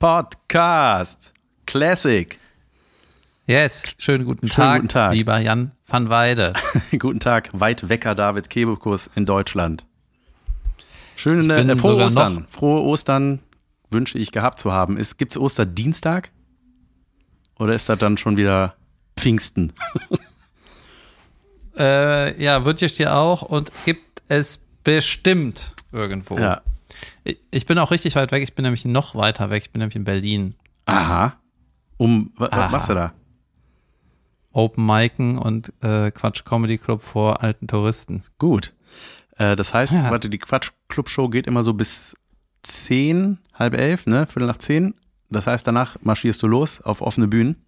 Podcast. Classic. Yes, schönen guten, Schönen Tag, guten Tag. lieber Jan van Weide. Guten Tag, weit wecker David Kebekus in Deutschland. Schöne, äh, frohe Ostern. Frohe Ostern wünsche ich gehabt zu haben. Gibt es Osterdienstag? Oder ist das dann schon wieder Pfingsten? äh, ja, wünsche ich dir auch und gibt es bestimmt irgendwo. Ja. Ich, bin auch richtig weit weg, ich bin nämlich noch weiter weg, ich bin nämlich in Berlin. Aha. Um, wa- was Aha. machst du da? Open Micen und äh, Quatsch Comedy Club vor alten Touristen. Gut. Äh, das heißt, Ja. warte, die Quatsch-Club-Show geht immer so bis 10, halb elf, ne? Viertel nach zehn. Das heißt, danach marschierst du los auf offene Bühnen.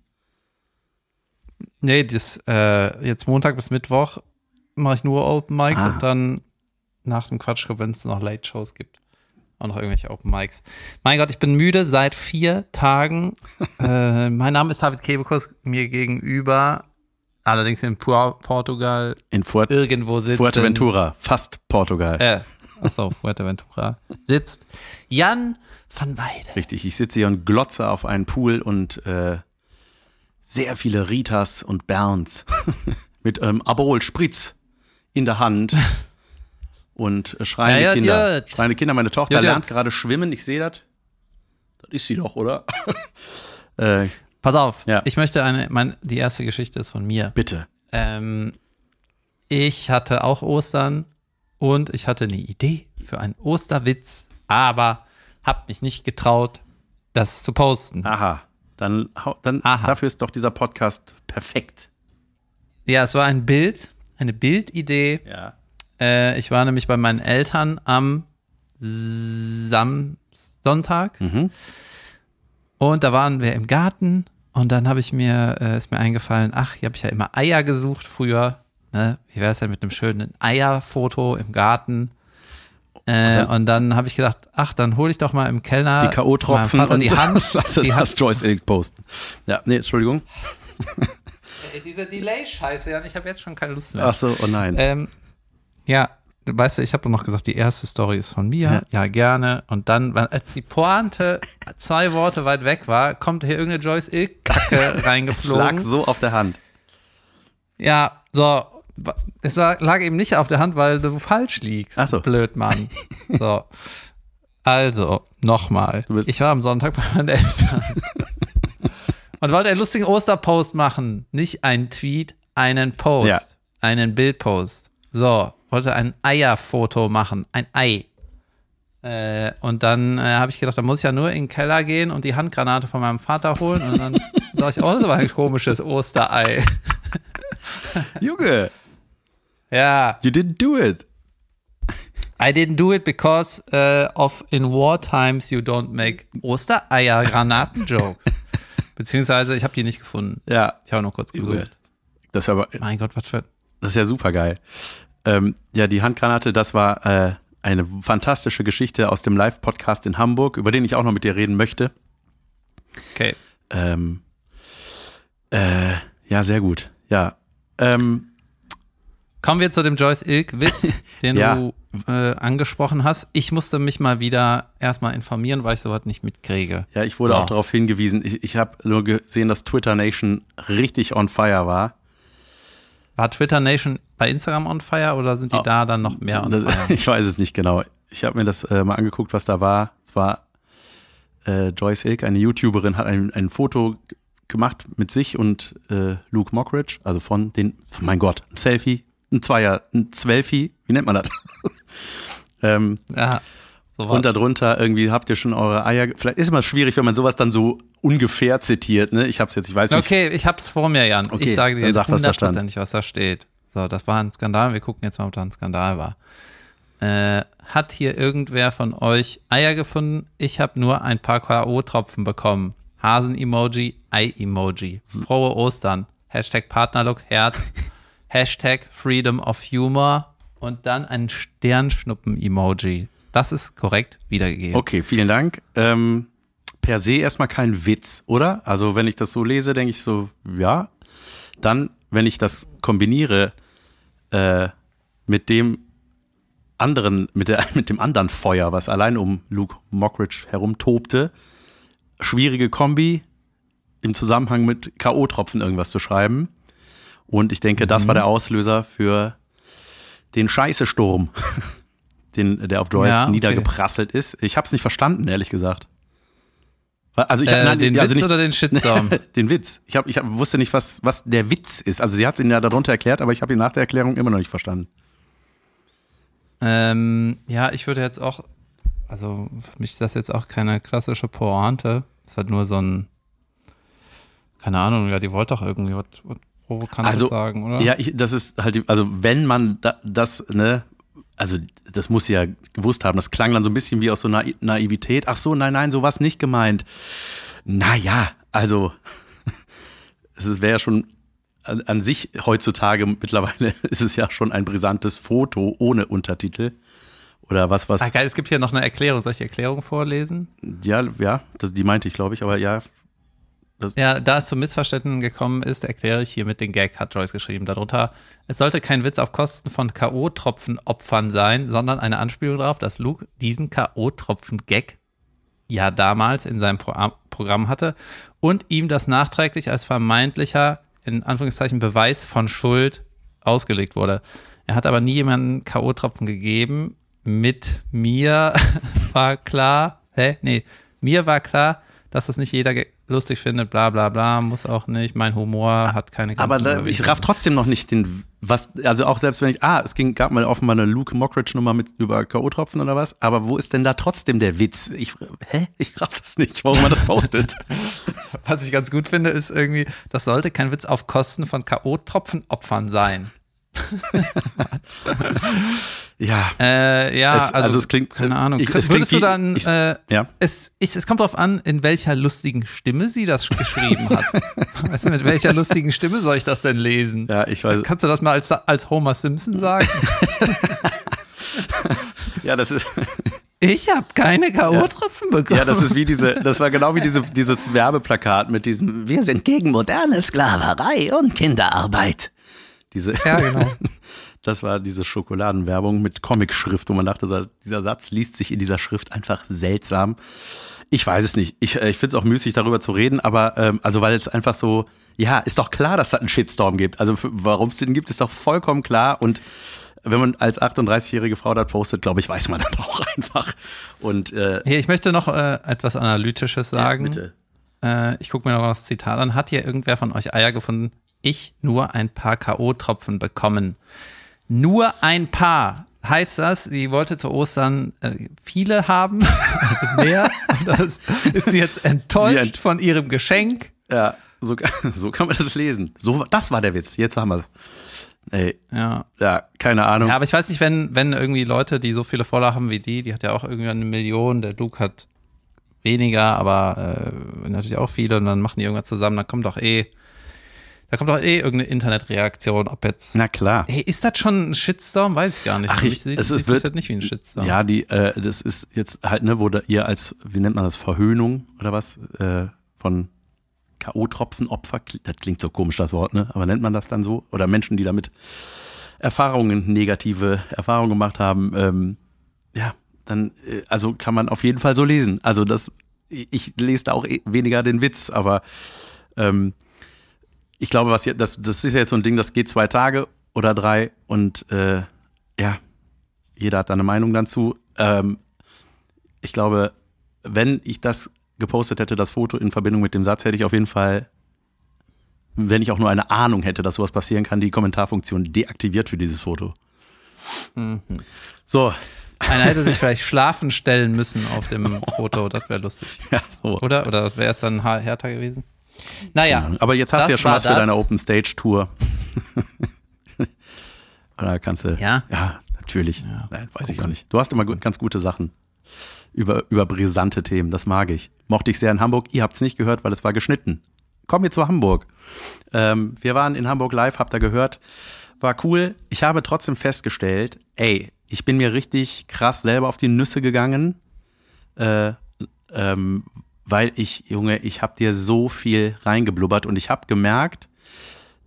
Nee, das, äh, jetzt Montag bis Mittwoch mache ich nur Open Mics Ah. und dann nach dem Quatsch Club, wenn es noch Late Shows gibt. Auch noch irgendwelche Open Mics. Mein Gott, ich bin müde seit vier Tagen. äh, mein Name ist David Kebekus, mir gegenüber, allerdings in Pu- Portugal, In Fort irgendwo sitzt. Fuerteventura, fast Portugal. Äh, achso, Fuerteventura. Sitzt Jan van Weide. Richtig, ich sitze hier und glotze auf einen Pool und äh, sehr viele Ritas und Berns mit ähm, Aperol Spritz in der Hand und äh, schreiende Ja, ja, Kinder. ja. Schreiende Kinder, meine Tochter lernt gerade schwimmen, ich sehe das. Das ist sie doch, oder? äh, Pass auf, ich möchte eine, mein, die erste Geschichte ist von mir. bitte. Ähm, ich hatte auch Ostern und ich hatte eine Idee für einen Osterwitz, aber habe mich nicht getraut, das zu posten. Aha. Dann, dann Aha. dafür ist doch dieser Podcast perfekt. Ja, es war ein Bild, eine Bildidee. Ja. Äh, ich war nämlich bei meinen Eltern am Sam Sonntag Mhm. und da waren wir im Garten und dann habe ich mir, äh, ist mir eingefallen, ach, hier habe ich ja immer Eier gesucht früher. Ne? Wie wäre es denn mit einem schönen Eierfoto im Garten? Äh, und dann habe ich gedacht, ach, dann hole ich doch mal im Kellner Die K.O.-Tropfen Vater und die Hand. lass die das Joyce Ilk posten. Ja, nee, Entschuldigung. Diese Delay-Scheiße, ja, ich habe jetzt schon keine Lust mehr. Ach so, oh nein. Ähm, ja, weißt du, ich habe noch gesagt, die erste Story ist von mir. Ja. gerne. Und dann, als die Pointe zwei Worte weit weg war, kommt hier irgendeine Joyce Ilk-Kacke es lag reingeflogen. so auf der Hand. Ja, so. Es lag eben nicht auf der Hand, weil du falsch liegst. Ach so. Blöd, Mann. So. Also, nochmal. Ich war am Sonntag bei meinen Eltern. und wollte einen lustigen Osterpost machen. Nicht einen Tweet, einen Post. Ja. Einen Bildpost. So, wollte ein Eierfoto machen. Ein Ei. Äh, und dann äh, habe ich gedacht, da muss ich ja nur in den Keller gehen und die Handgranate von meinem Vater holen. Und dann sage ich, oh, das war ein komisches Osterei. Junge, Ja. you didn't do it. I didn't do it because uh, of in war times you don't make Ostereier-Granaten-Jokes. Beziehungsweise ich habe die nicht gefunden. Ja, Ich habe nur kurz gesucht. das ist aber Mein Gott, was für. Das ist ja super geil. Ähm, ja, die Handgranate, das war äh, eine fantastische Geschichte aus dem Live-Podcast in Hamburg, über den ich auch noch mit dir reden möchte. Okay. Ähm, äh, ja, sehr gut. Ja. Ähm, Kommen wir zu dem Joyce Ilk-Witz, den Ja. du äh, angesprochen hast. Ich musste mich mal wieder erstmal informieren, weil ich sowas nicht mitkriege. ja, ich wurde Ja. auch darauf hingewiesen. Ich, ich habe nur gesehen, dass Twitter Nation richtig on fire war. War Twitter Nation bei Instagram on fire oder sind die Oh. da dann noch mehr on Das, fire? ich weiß es nicht genau. Ich habe mir das äh, mal angeguckt, was da war. Es war äh, Joyce Ilk, eine YouTuberin, hat ein, ein Foto gemacht mit sich und äh, Luke Mockridge, also von den, mein Gott, ein Selfie, ein Zweier, ein Zwölfi, wie nennt man das? ähm, Ja, so und darunter irgendwie habt ihr schon eure Eier, vielleicht ist immer schwierig, wenn man sowas dann so ungefähr zitiert, ne? Ich hab's jetzt, ich weiß nicht. Okay, ich hab's vor mir, Jan. Okay, ich sage dir jetzt sag, was da stand. was da steht. So, das war ein Skandal. Wir gucken jetzt mal, ob da ein Skandal war. Äh, hat hier irgendwer von euch Eier gefunden? Ich habe nur ein paar K.O.-Tropfen bekommen. Hasen-Emoji, Ei-Emoji. Frohe Ostern. Hashtag Partnerlook, Herz. Hashtag Freedom of Humor. Und dann ein Sternschnuppen-Emoji. Das ist korrekt wiedergegeben. Okay, vielen Dank. Ähm, per se erstmal kein Witz, oder? Also wenn ich das so lese, denke ich so, ja. Dann, wenn ich das kombiniere äh, mit dem anderen, mit, der, mit dem anderen Feuer, was allein um Luke Mockridge herumtobte, schwierige Kombi, im Zusammenhang mit K.O.-Tropfen irgendwas zu schreiben. Und ich denke, das war der Auslöser für den Scheiße-Sturm, den, der auf Joyce Ja, okay. niedergeprasselt ist. Ich habe es nicht verstanden, ehrlich gesagt. Also ich hab, Äh, nein, den also Witz nicht, oder den Shitstorm? den Witz. Ich, hab, ich hab, wusste nicht, was, was der Witz ist. Also sie hat es ihn ja darunter erklärt, aber ich habe ihn nach der Erklärung immer noch nicht verstanden. ähm, ja, ich würde jetzt auch, also für mich ist das jetzt auch keine klassische Pointe. Es hat nur so ein, keine Ahnung, ja, die wollte doch irgendwie was, was Provokantes Also, sagen, oder? Ja, ich, das ist halt, die- also wenn man da, das, ne, also das muss sie ja gewusst haben, das klang dann so ein bisschen wie aus so einer Naivität. Ach so, nein, nein, sowas nicht gemeint. Naja, also es wäre ja schon an, an sich heutzutage mittlerweile ist es ja schon ein brisantes Foto ohne Untertitel. Oder was, was, Ah, geil, es gibt hier noch eine Erklärung. Soll ich die Erklärung vorlesen? ja, ja, das, die meinte ich, glaube ich, aber ja, Ja, da es zu Missverständnissen gekommen ist, erkläre ich hiermit den Gag, hat Joyce geschrieben. Darunter, es sollte kein Witz auf Kosten von K.O.-Tropfen-Opfern sein, sondern eine Anspielung darauf, dass Luke diesen K.O.-Tropfen-Gag ja damals in seinem Pro Programm hatte und ihm das nachträglich als vermeintlicher, in Anführungszeichen, Beweis von Schuld ausgelegt wurde. Er hat aber nie jemanden K.O.-Tropfen gegeben. Mit mir war klar, hä? Nee, mir war klar, dass das nicht jeder lustig findet, bla bla bla, muss auch nicht. Mein Humor hat keine Aber Grenzen da, überwinden. ich raff trotzdem noch nicht den, was, also auch selbst wenn ich, ah, es ging, gab mal offenbar eine Luke Mockridge-Nummer mit über K.O.-Tropfen oder was, aber wo ist denn da trotzdem der Witz? Ich, hä? Ich raff das nicht, warum man das postet. Was ich ganz gut finde, ist irgendwie, das sollte kein Witz auf Kosten von K.O.-Tropfen-Opfern sein. ja. Äh, ja, Es- also, also es klingt- keine Ahnung. ich- es Würdest klingt du dann, ich- äh, ja. es, ich, es kommt darauf an, in welcher lustigen Stimme sie das geschrieben hat. weißt du, mit welcher lustigen Stimme soll ich das denn lesen? Ja, ich weiß. Kannst du das mal als, als Homer Simpson sagen? Ja, das ist, Ich habe keine K.O.-Tropfen bekommen. ja, das ist wie diese, das war genau wie diese, dieses Werbeplakat mit diesem, wir sind gegen moderne Sklaverei und Kinderarbeit. Diese, Ja, genau. Das war diese Schokoladenwerbung mit Comicschrift, wo man dachte, dieser Satz liest sich in dieser Schrift einfach seltsam. Ich weiß es nicht. Ich, äh, ich finde es auch müßig, darüber zu reden, aber ähm, also weil es einfach so, ja, ist doch klar, dass es einen Shitstorm gibt. Also warum es den gibt, ist doch vollkommen klar. Und wenn man als 38-jährige Frau das postet, glaube ich, weiß man dann auch einfach. Und äh, Hier, ich möchte noch äh, etwas Analytisches sagen. bitte. Äh, ich gucke mir noch mal das Zitat an. Hat hier irgendwer von euch Eier gefunden? Ich nur ein paar K.O.-Tropfen bekommen. Nur ein paar. Heißt das, sie wollte zu Ostern äh, viele haben, also mehr? Oder ist, ist sie jetzt enttäuscht ein- von ihrem Geschenk? Ja, so, so kann man das lesen. So, das war der Witz. Jetzt haben wir es. Ey, Ja. ja, keine Ahnung. Ja, aber ich weiß nicht, wenn, wenn irgendwie Leute, die so viele Follower haben wie die, die hat ja auch irgendwie eine Million, der Luke hat weniger, aber äh, natürlich auch viele und dann machen die irgendwas zusammen, dann kommt doch eh, da kommt doch eh irgendeine Internetreaktion, ob jetzt. Na klar. Hey, ist das schon ein Shitstorm? Weiß ich gar nicht. Ach, ich- sieht- es ist- halt nicht wie ein Shitstorm. Ja, die, äh, das ist jetzt halt, ne, wo da ihr als, wie nennt man das, Verhöhnung oder was, äh, von K.O.-Tropfenopfer, das klingt so komisch, das Wort, ne? Aber nennt man das dann so? Oder Menschen, die damit Erfahrungen, negative Erfahrungen gemacht haben, ähm, ja, dann, äh, also kann man auf jeden Fall so lesen. Also das, ich ich lese da auch eh weniger den Witz, aber ähm, ich glaube, was jetzt, das, das ist jetzt so ein Ding, das geht zwei Tage oder drei und äh, ja, jeder hat da eine Meinung dazu. Ähm, ich glaube, wenn ich das gepostet hätte, das Foto in Verbindung mit dem Satz, hätte ich auf jeden Fall, wenn ich auch nur eine Ahnung hätte, dass sowas passieren kann, die Kommentarfunktion deaktiviert für dieses Foto. So, Einer hätte sich vielleicht schlafen stellen müssen auf dem Foto, das wäre lustig. ja, so. Oder? Oder wäre es dann härter gewesen? Naja, Aber jetzt hast du ja schon was für das. deine Open Stage Tour. da kannst du. Ja? Ja, natürlich. Nein, weiß ich auch nicht. Du hast immer ganz gute Sachen. Über, über brisante Themen, das mag ich. Mochte ich sehr in Hamburg. Ihr habt es nicht gehört, weil es war geschnitten. Kommen wir zu Hamburg. Ähm, wir waren in Hamburg live, habt ihr gehört. War cool. Ich habe trotzdem festgestellt, ey, ich bin mir richtig krass selber auf die Nüsse gegangen. Äh, ähm, weil ich, Junge, ich habe dir so viel reingeblubbert und ich habe gemerkt,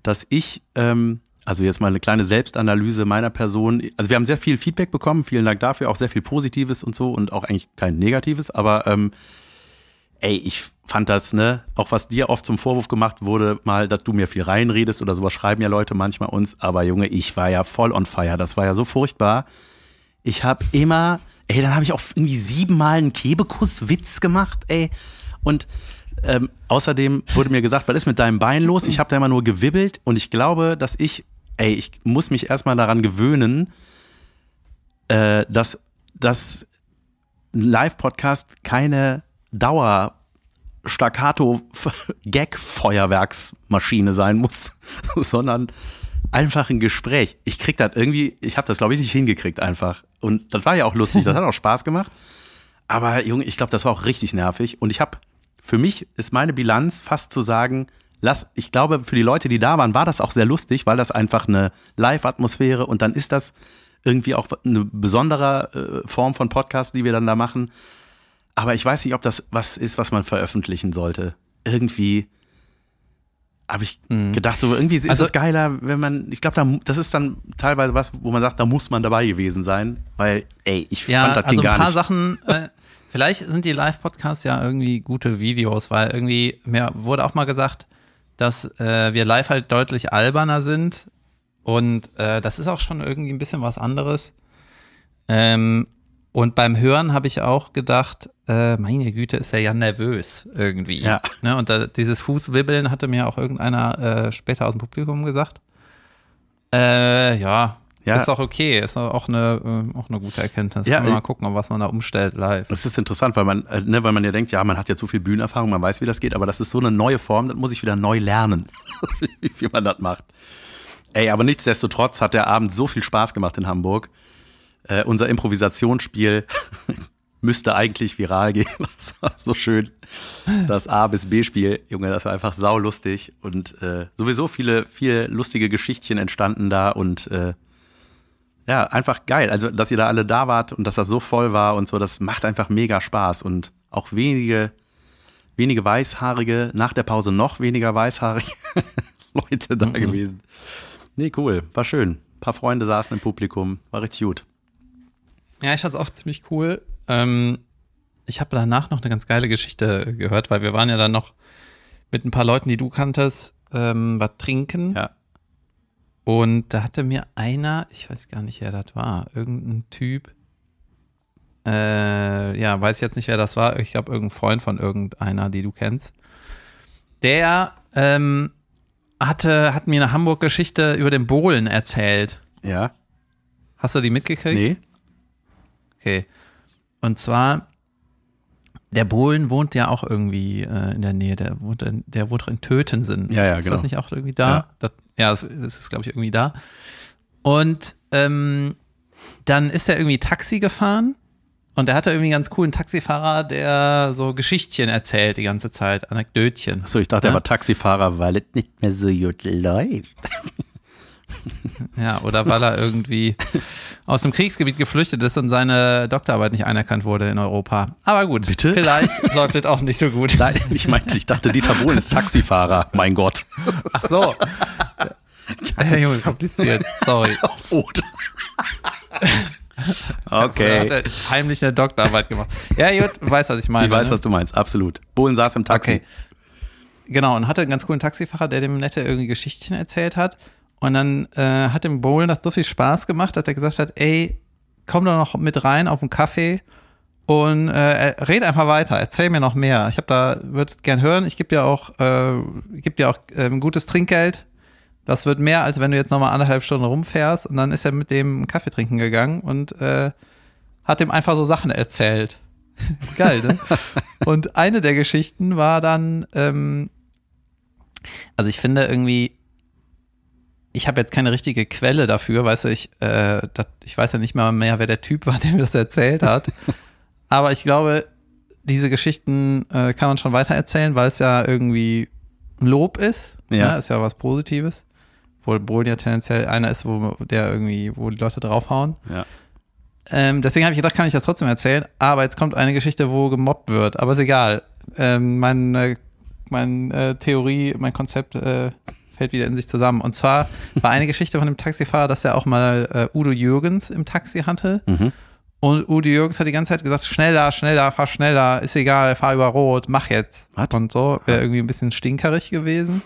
dass ich, ähm, also jetzt mal eine kleine Selbstanalyse meiner Person, also wir haben sehr viel Feedback bekommen, vielen Dank dafür, auch sehr viel Positives und so und auch eigentlich kein Negatives, aber ähm, ey, ich fand das, ne, auch was dir oft zum Vorwurf gemacht wurde, mal, dass du mir viel reinredest oder sowas schreiben ja Leute manchmal uns, aber Junge, ich war ja voll on fire, das war ja so furchtbar. Ich habe immer, ey, dann habe ich auch irgendwie siebenmal einen Kebekus-Witz gemacht, ey, und ähm, außerdem wurde mir gesagt, was ist mit deinem Bein los? Ich habe da immer nur gewibbelt und ich glaube, dass ich, ey, ich muss mich erstmal daran gewöhnen, äh, dass, dass ein Live-Podcast keine Dauer Staccato-Gag-Feuerwerksmaschine sein muss, sondern einfach ein Gespräch. Ich krieg das irgendwie, ich habe das glaube ich nicht hingekriegt einfach. Und das war ja auch lustig, das hat auch Spaß gemacht. Aber Junge, ich glaube, das war auch richtig nervig. Und ich habe, für mich ist meine Bilanz fast zu sagen, lass, ich glaube, für die Leute, die da waren, war das auch sehr lustig, weil das einfach eine Live-Atmosphäre und dann ist das irgendwie auch eine besondere äh, Form von Podcast, die wir dann da machen. Aber ich weiß nicht, ob das was ist, was man veröffentlichen sollte. Irgendwie habe ich mhm. gedacht, so irgendwie ist also, es geiler, wenn man, ich glaube, da, das ist dann teilweise was, wo man sagt, da muss man dabei gewesen sein, weil, ey, ich ja, fand das also Ding gar nicht. ein paar Sachen, äh, vielleicht sind die Live-Podcasts ja irgendwie gute Videos, weil irgendwie, mir wurde auch mal gesagt, dass äh, wir live halt deutlich alberner sind und äh, das ist auch schon irgendwie ein bisschen was anderes. Ähm, und beim Hören habe ich auch gedacht, äh, meine Güte, ist er ja nervös irgendwie. Ja. Ne? Und da, dieses Fußwibbeln hatte mir auch irgendeiner äh, später aus dem Publikum gesagt. Äh, ja, ja. Ist auch okay, ist auch eine, äh, auch eine gute Erkenntnis. Ja, mal gucken, was man da umstellt live. Das ist interessant, weil man, äh, ne, weil man ja denkt, ja, man hat ja zu viel Bühnenerfahrung, man weiß, wie das geht, aber das ist so eine neue Form, das muss ich wieder neu lernen, wie man das macht. Ey, aber nichtsdestotrotz hat der Abend so viel Spaß gemacht in Hamburg äh, unser Improvisationsspiel müsste eigentlich viral gehen. Das war so schön. Das A bis B-Spiel, Junge, das war einfach saulustig und äh, sowieso viele, viele lustige Geschichtchen entstanden da und äh, ja, einfach geil. Also, dass ihr da alle da wart und dass das so voll war und so, das macht einfach mega Spaß und auch wenige, wenige Weißhaarige, nach der Pause noch weniger Weißhaarige Leute da mhm. gewesen. Nee, cool, war schön. Ein paar Freunde saßen im Publikum, war richtig gut. Ja, ich fand es auch ziemlich cool. Ähm, ich habe danach noch eine ganz geile Geschichte gehört, weil wir waren ja dann noch mit ein paar Leuten, die du kanntest, ähm, was trinken. Ja. Und da hatte mir einer, ich weiß gar nicht, wer das war, irgendein Typ, äh, ja, weiß jetzt nicht, wer das war. Ich glaube, irgendein Freund von irgendeiner, die du kennst. Der ähm, hatte, hat mir eine Hamburg-Geschichte über den Bohlen erzählt. Ja. Hast du die mitgekriegt? Nee. Okay. Und zwar, der Bohlen wohnt ja auch irgendwie äh, in der Nähe. Der wohnt, in, der wohnt in Tötensen. Ja, ja, ist genau. das nicht auch irgendwie da? Ja, das, ja, das ist, glaube ich, irgendwie da. Und ähm, dann ist er irgendwie Taxi gefahren und er hatte irgendwie einen ganz coolen Taxifahrer, der so Geschichtchen erzählt die ganze Zeit, Anekdötchen. Achso, ich dachte, ja? er war Taxifahrer, weil es nicht mehr so gut läuft. Ja, oder weil er irgendwie aus dem Kriegsgebiet geflüchtet ist und seine Doktorarbeit nicht anerkannt wurde in Europa. Aber gut, Bitte? vielleicht läuft es auch nicht so gut. Nein, ich meinte, ich dachte, Dieter Bohlen ist Taxifahrer. Mein Gott. Ach so. Ja, Junge, kompliziert. Sorry. Oder? Okay. Hat er heimlich eine Doktorarbeit gemacht. Ja, gut, weiß, was ich meine. Ich weiß, ne? was du meinst, absolut. Bohlen saß im Taxi. Okay. Genau, und hatte einen ganz coolen Taxifahrer, der dem nette irgendwie Geschichtchen erzählt hat. Und dann äh, hat dem Bowlen das so viel Spaß gemacht, dass er gesagt hat, ey, komm doch noch mit rein auf den Kaffee und äh, red einfach weiter, erzähl mir noch mehr. Ich habe da, würde es gern hören, ich gebe dir auch, äh, geb dir auch äh, ein gutes Trinkgeld. Das wird mehr, als wenn du jetzt nochmal anderthalb Stunden rumfährst. Und dann ist er mit dem Kaffee trinken gegangen und äh, hat ihm einfach so Sachen erzählt. Geil, ne? und eine der Geschichten war dann, ähm, also ich finde irgendwie, ich habe jetzt keine richtige Quelle dafür, weißt du, ich, äh, dat, ich weiß ja nicht mal mehr, wer der Typ war, der mir das erzählt hat. Aber ich glaube, diese Geschichten äh, kann man schon weiter erzählen, weil es ja irgendwie ein Lob ist. Ja. Ne? Ist ja was Positives. Obwohl Bohlen ja tendenziell einer ist, wo der irgendwie, wo die Leute draufhauen. Ja. Ähm, deswegen habe ich gedacht, kann ich das trotzdem erzählen. Aber jetzt kommt eine Geschichte, wo gemobbt wird. Aber ist egal. Ähm, meine, meine äh, Theorie, mein Konzept äh, fällt wieder in sich zusammen. Und zwar war eine Geschichte von dem Taxifahrer, dass er auch mal äh, Udo Jürgens im Taxi hatte. Mhm. Und Udi Jürgens hat die ganze Zeit gesagt, schneller, schneller, fahr schneller, ist egal, fahr über Rot, mach jetzt. Was? Und so, wäre irgendwie ein bisschen stinkerig gewesen.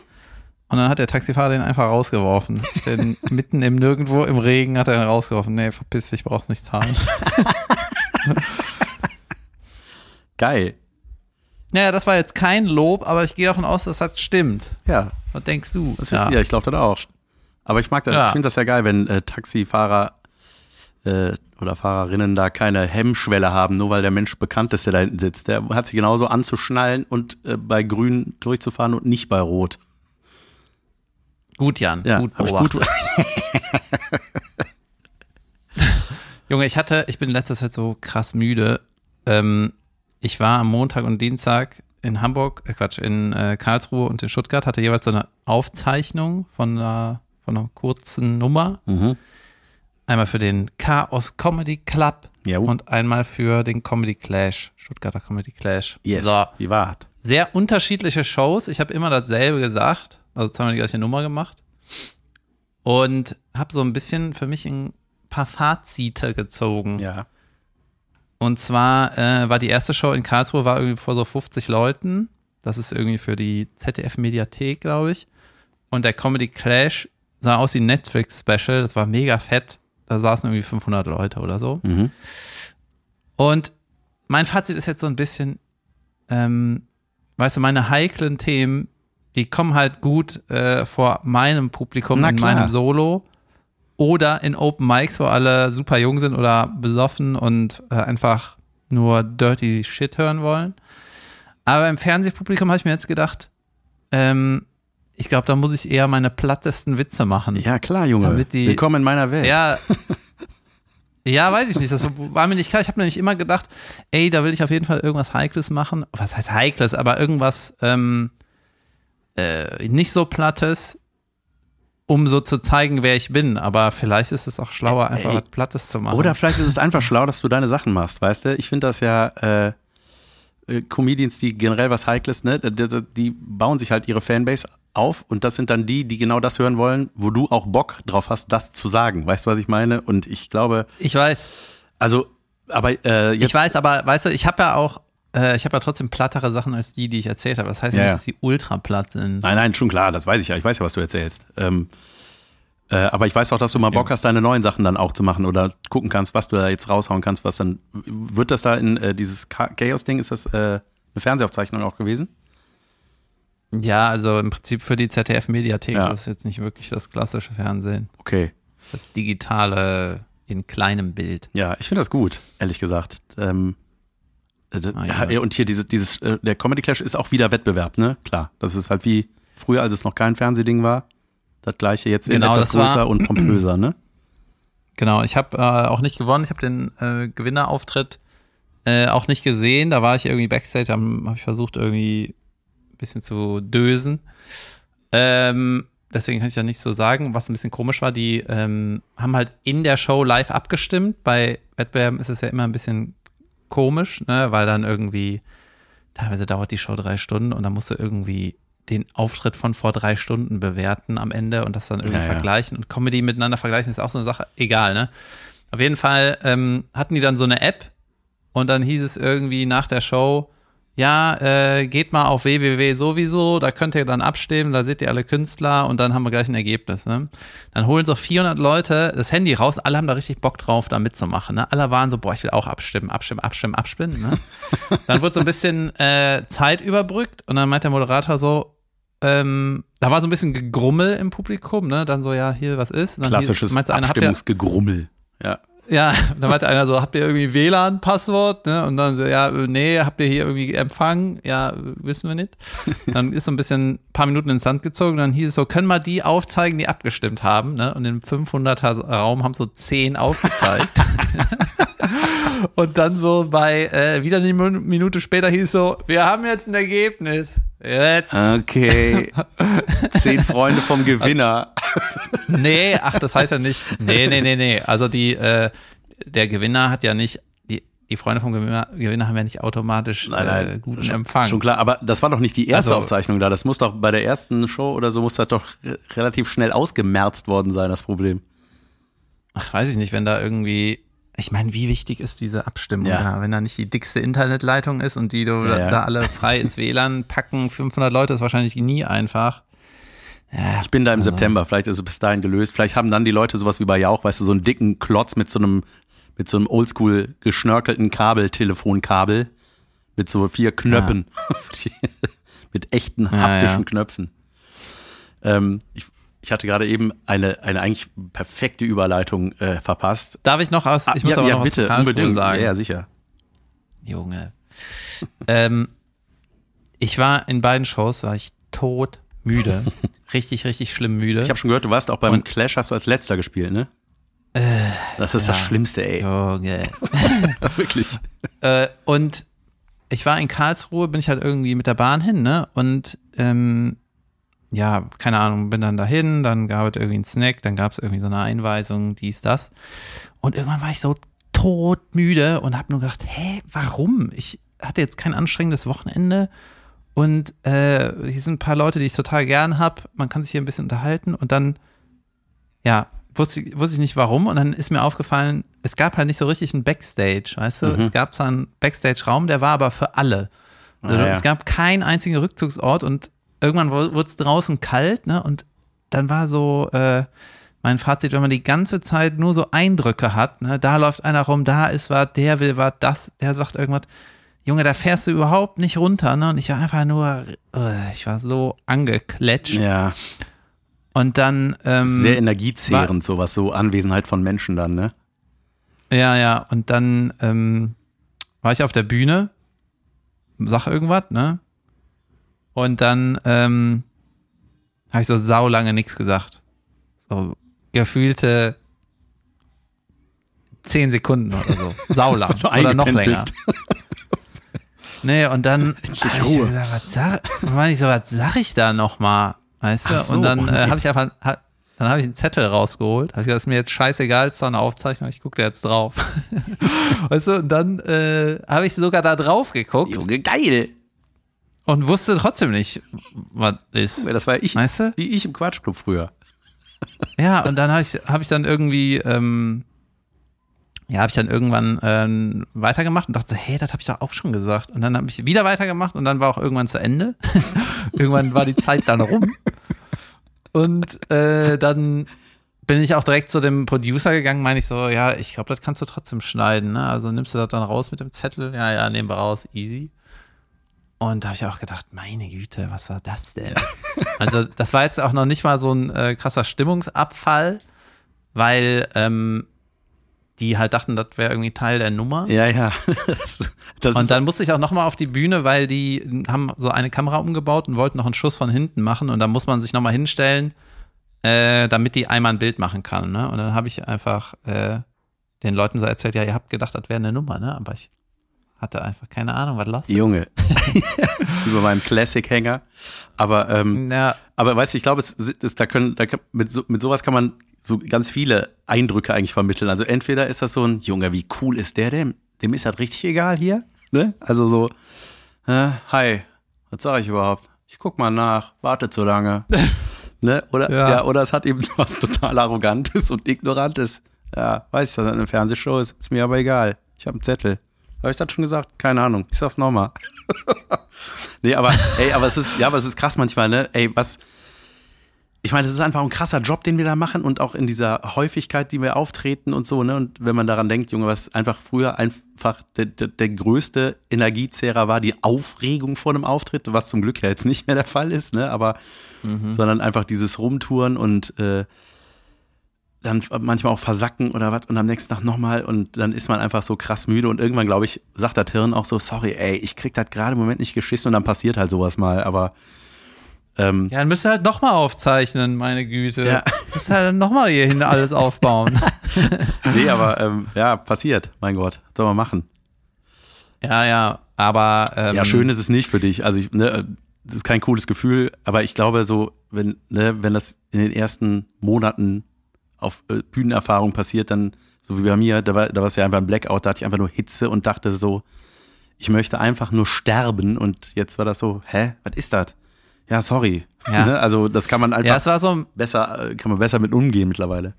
Und dann hat der Taxifahrer den einfach rausgeworfen. Den mitten im Nirgendwo im Regen hat er ihn rausgeworfen. Nee, verpiss dich, brauchst nicht zahlen. Geil. Naja, das war jetzt kein Lob, aber ich gehe davon aus, dass das stimmt. Ja, Was denkst du? das ja. ich glaube das auch. Aber ich mag das, Ja. ich finde das ja geil, wenn äh, Taxifahrer äh, oder Fahrerinnen da keine Hemmschwelle haben, nur weil der Mensch bekannt ist, der da hinten sitzt. Der hat sich genauso anzuschnallen und äh, bei Grün durchzufahren und nicht bei Rot. Gut, Jan. Ja, gut beobachtet. Junge, ich hatte, ich bin in letzter Zeit so krass müde. Ähm, ich war am Montag und Dienstag in Hamburg, äh Quatsch, in äh, Karlsruhe und in Stuttgart, hatte jeweils so eine Aufzeichnung von einer, von einer kurzen Nummer. Mhm. Einmal für den Chaos Comedy Club Ja, uh. und einmal für den Comedy Clash, Stuttgarter Comedy Clash. Yes. So, Wie war sehr unterschiedliche Shows. Ich habe immer dasselbe gesagt, also zweimal die gleiche Nummer gemacht und habe so ein bisschen für mich ein paar Fazite gezogen. Ja. Und zwar äh, war die erste Show in Karlsruhe war irgendwie vor so 50 Leuten. Das ist irgendwie für die ZDF-Mediathek, glaube ich. Und der Comedy Clash sah aus wie ein Netflix-Special. Das war mega fett. Da saßen irgendwie 500 Leute oder so. Mhm. Und mein Fazit ist jetzt so ein bisschen, ähm, weißt du, meine heiklen Themen, die kommen halt gut äh, vor meinem Publikum Na in klar. meinem Solo oder in Open Mics, wo alle super jung sind oder besoffen und äh, einfach nur dirty Shit hören wollen. Aber im Fernsehpublikum habe ich mir jetzt gedacht, ähm, ich glaube, da muss ich eher meine plattesten Witze machen. Ja, klar, Junge. Die- Willkommen in meiner Welt. Ja. Ja, weiß ich nicht. Das war mir nicht klar. Ich habe nämlich immer gedacht, ey, da will ich auf jeden Fall irgendwas Heikles machen. Was heißt Heikles? Aber irgendwas ähm, äh, nicht so Plattes, um so zu zeigen, wer ich bin. Aber vielleicht ist es auch schlauer, einfach Ey. was Plattes zu machen. Oder vielleicht ist es einfach schlau, dass du deine Sachen machst, weißt du? Ich finde das ja, äh, äh, Comedians, die generell was Heikles, ne, die, bauen sich halt ihre Fanbase auf und das sind dann die, die genau das hören wollen, wo du auch Bock drauf hast, das zu sagen. Weißt du, was ich meine? Und ich glaube, ich weiß. also, aber äh, jetzt, Ich weiß, aber weißt du, ich habe ja auch, äh, ich habe ja trotzdem plattere Sachen als die, die ich erzählt habe. Das heißt Ja, nicht, dass sie ultra platt sind. nein, nein, schon klar, das weiß ich ja. Ich weiß ja, was du erzählst. Ähm, äh, aber ich weiß auch, dass du mal Bock hast, deine neuen Sachen dann auch zu machen oder gucken kannst, was du da jetzt raushauen kannst, was dann, wird das da in äh, dieses Cha- Chaos-Ding, ist das äh, eine Fernsehaufzeichnung auch gewesen? Ja, also im Prinzip für die ZDF-Mediathek. Ja. Das ist jetzt nicht wirklich das klassische Fernsehen. Okay. Das digitale in kleinem Bild. Ja, ich finde das gut, ehrlich gesagt. Ähm, äh, Ah, ja, ja. und hier dieses, dieses, äh, der Comedy Clash ist auch wieder Wettbewerb, ne? Klar. Das ist halt wie früher, als es noch kein Fernsehding war. Das gleiche jetzt in Genau, etwas das war- größer und pompöser, ne? Genau, ich habe äh, auch nicht gewonnen. Ich habe den äh, Gewinnerauftritt äh, auch nicht gesehen. Da war ich irgendwie backstage, habe hab ich versucht irgendwie ein bisschen zu dösen. Ähm, deswegen kann ich ja nicht so sagen, was ein bisschen komisch war. Die ähm, haben halt in der Show live abgestimmt. Bei Wettbewerben ist es ja immer ein bisschen komisch, ne? weil dann irgendwie teilweise dauert die Show drei Stunden und dann musst du irgendwie den Auftritt von vor drei Stunden bewerten am Ende und das dann irgendwie Ja, ja. vergleichen. Und Comedy miteinander vergleichen ist auch so eine Sache. Egal, ne? Auf jeden Fall ähm, hatten die dann so eine App und dann hieß es irgendwie nach der Show, ja, äh, geht mal auf www sowieso, da könnt ihr dann abstimmen, da seht ihr alle Künstler und dann haben wir gleich ein Ergebnis. Ne? Dann holen so 400 Leute das Handy raus, alle haben da richtig Bock drauf, da mitzumachen. Ne? Alle waren so, boah, ich will auch abstimmen, abstimmen, abstimmen, abstimmen. Ne? dann wurde so ein bisschen äh, Zeit überbrückt und dann meint der Moderator so, ähm, da war so ein bisschen Gegrummel im Publikum, ne? Dann so, ja, hier, was ist? Klassisches ihr, Abstimmungsgegrummel. Ja. Ja, dann meinte einer so, habt ihr irgendwie WLAN-Passwort? Ne? Und dann so, ja, nee, habt ihr hier irgendwie Empfang? Ja, wissen wir nicht. Dann ist so ein bisschen ein paar Minuten ins Sand gezogen. Dann hieß es so, können wir die aufzeigen, die abgestimmt haben? Ne? Und im 500er Raum haben so 10 aufgezeigt. Und dann so bei, äh, wieder eine Min- Minute später hieß es so, wir haben jetzt ein Ergebnis. Jetzt. Okay. Zehn Freunde vom Gewinner. Nee, ach, das heißt ja nicht. Nee, nee, nee, nee. Also die, äh, der Gewinner hat ja nicht, die, die Freunde vom Gewinner, Gewinner haben ja nicht automatisch Nein, nein. Äh, guten schon, Empfang. Schon klar, aber das war doch nicht die erste Also- Aufzeichnung da. Das muss doch bei der ersten Show oder so, muss das doch re- relativ schnell ausgemerzt worden sein, das Problem. Ach, weiß ich nicht, wenn da irgendwie, ich meine, wie wichtig ist diese Abstimmung Ja. da? Wenn da nicht die dickste Internetleitung ist und die du Ja, da, ja. da alle frei ins WLAN packen, 500 Leute ist wahrscheinlich nie einfach. Ja, Ich bin da im September, vielleicht ist es bis dahin gelöst. Vielleicht haben dann die Leute sowas wie bei Jauch, weißt du, so einen dicken Klotz mit so einem, mit so einem oldschool geschnörkelten Kabel, Telefonkabel, mit so vier Knöpfen. mit echten haptischen. Knöpfen. Ähm, ich, ich hatte gerade eben eine, eine eigentlich perfekte Überleitung äh, verpasst. Darf ich noch aus? Ich muss Ah, ja, aber ja, noch was bitte, Karlsruhe unbedingt. sagen. Ja, sicher. Junge. ähm, ich war in beiden Shows, war ich tot müde. richtig, richtig schlimm müde. Ich habe schon gehört, du warst auch beim Und- Clash, hast du als letzter gespielt, ne? das ist das ja. Schlimmste, ey. Junge. Wirklich. Äh, und ich war in Karlsruhe, bin ich halt irgendwie mit der Bahn hin, ne? Und ähm, ja, keine Ahnung, bin dann dahin, dann gab es irgendwie einen Snack, dann gab es irgendwie so eine Einweisung, dies, das. Und irgendwann war ich so todmüde und habe nur gedacht, hä, warum? Ich hatte jetzt kein anstrengendes Wochenende und äh, hier sind ein paar Leute, die ich total gern habe. Man kann sich hier ein bisschen unterhalten und dann, ja, wusste, ich- wusste ich nicht warum und dann ist mir aufgefallen, es gab halt nicht so richtig einen Backstage, weißt du? Es gab zwar einen Backstage-Raum, der war aber für alle. Also, Ah, ja. Es gab keinen einzigen Rückzugsort und irgendwann wurde es draußen kalt, ne? Und dann war so äh, mein Fazit, wenn man die ganze Zeit nur so Eindrücke hat, ne? Da läuft einer rum, da ist was, der will was, das, der sagt irgendwas. Junge, da fährst du überhaupt nicht runter, ne? Und ich war einfach nur, äh, ich war so angekletscht. Ja, Und dann, ähm, sehr energiezehrend, sowas, so Anwesenheit von Menschen dann, ne? Ja, ja, und dann ähm, war ich auf der Bühne, sag irgendwas, ne? Und dann ähm, habe ich so saulange nichts gesagt. So gefühlte zehn Sekunden oder so. Saulang. oder noch länger. bist. Nee, und dann hab ich Ruhe. gesagt, was sag, meine ich so, was sag ich da nochmal? Weißt du? So. Und dann äh, habe ich einfach, ha, dann habe ich einen Zettel rausgeholt. Hab ich gesagt, ist mir jetzt scheißegal, es ist doch eine Aufzeichnung, ich gucke da jetzt drauf. weißt du, und dann äh, habe ich sogar da drauf geguckt Junge, geil. Und wusste trotzdem nicht, was ist. Das war ich, Weißt du? wie ich im Quatschclub früher. Ja, und dann habe ich, hab ich dann irgendwie, ähm, ja, habe ich dann irgendwann ähm, weitergemacht und dachte so, hey, das habe ich doch auch schon gesagt. Und dann habe ich wieder weitergemacht und dann war auch irgendwann zu Ende. irgendwann war die Zeit dann rum. Und äh, dann bin ich auch direkt zu dem Producer gegangen, meine ich so, ja, ich glaube, das kannst du trotzdem schneiden, ne? Also nimmst du das dann raus mit dem Zettel? Ja, ja, nehmen wir raus, easy. Und da habe ich auch gedacht, meine Güte, was war das denn? Also, das war jetzt auch noch nicht mal so ein äh, krasser Stimmungsabfall, weil ähm, die halt dachten, das wäre irgendwie Teil der Nummer. Ja, ja. Das, das Und dann musste ich auch nochmal auf die Bühne, weil die haben so eine Kamera umgebaut und wollten noch einen Schuss von hinten machen. Und dann muss man sich nochmal hinstellen, äh, damit die einmal ein Bild machen kann. Ne? Und dann habe ich einfach äh, den Leuten so erzählt, ja, ihr habt gedacht, das wäre eine Nummer, ne? Aber ich hatte einfach keine Ahnung, was los ist. Junge. Über meinen Classic-Hänger. Aber, ähm, Ja, aber weißt du, ich glaube, es, es, da können, da kann, mit, so, mit sowas kann man so ganz viele Eindrücke eigentlich vermitteln. Also entweder ist das so ein, Junge, wie cool ist der denn? Dem ist das richtig egal hier. Ne? Also so, äh, hi, was sage ich überhaupt? Ich guck mal nach, wartet so lange. ne? Oder, ja. Ja. oder es hat eben was total Arrogantes und Ignorantes. Ja, weiß ich, dass das eine Fernsehshow ist. Ist mir aber egal. Ich habe einen Zettel. Habe ich das schon gesagt? Keine Ahnung. Ich sag's nochmal. nee, aber, ey, aber es ist, ja, aber es ist krass manchmal, ne? Ey, was. Ich meine, das ist einfach ein krasser Job, den wir da machen und auch in dieser Häufigkeit, die wir auftreten und so, ne? Und wenn man daran denkt, Junge, was einfach früher einfach der, der, der größte Energiezehrer war, die Aufregung vor einem Auftritt, was zum Glück ja jetzt nicht mehr der Fall ist, ne? Aber, sondern einfach dieses Rumtouren und äh, dann manchmal auch versacken oder was und am nächsten Tag nochmal und dann ist man einfach so krass müde und irgendwann, glaube ich, sagt das Hirn auch so, sorry, ey, ich krieg das gerade im Moment nicht geschissen und dann passiert halt sowas mal, aber ähm, ja, dann müsst ihr halt nochmal aufzeichnen, meine Güte. Ja. Müsst ihr halt nochmal hier hin alles aufbauen. nee, aber ähm, ja, passiert, mein Gott, soll man machen. ja, ja, aber ähm, Ja, schön ist es nicht für dich, also ich, ne, das ist kein cooles Gefühl, aber ich glaube so, wenn, ne, wenn das in den ersten Monaten auf äh, Bühnenerfahrung passiert, dann, so wie bei mir, da war, da war es ja einfach ein Blackout, da hatte ich einfach nur Hitze und dachte so, ich möchte einfach nur sterben und jetzt war das so, hä, was ist das? Ja, sorry. Ja. Ne? Also das kann man Ja, einfach war so, besser, äh, kann man besser mit umgehen mittlerweile.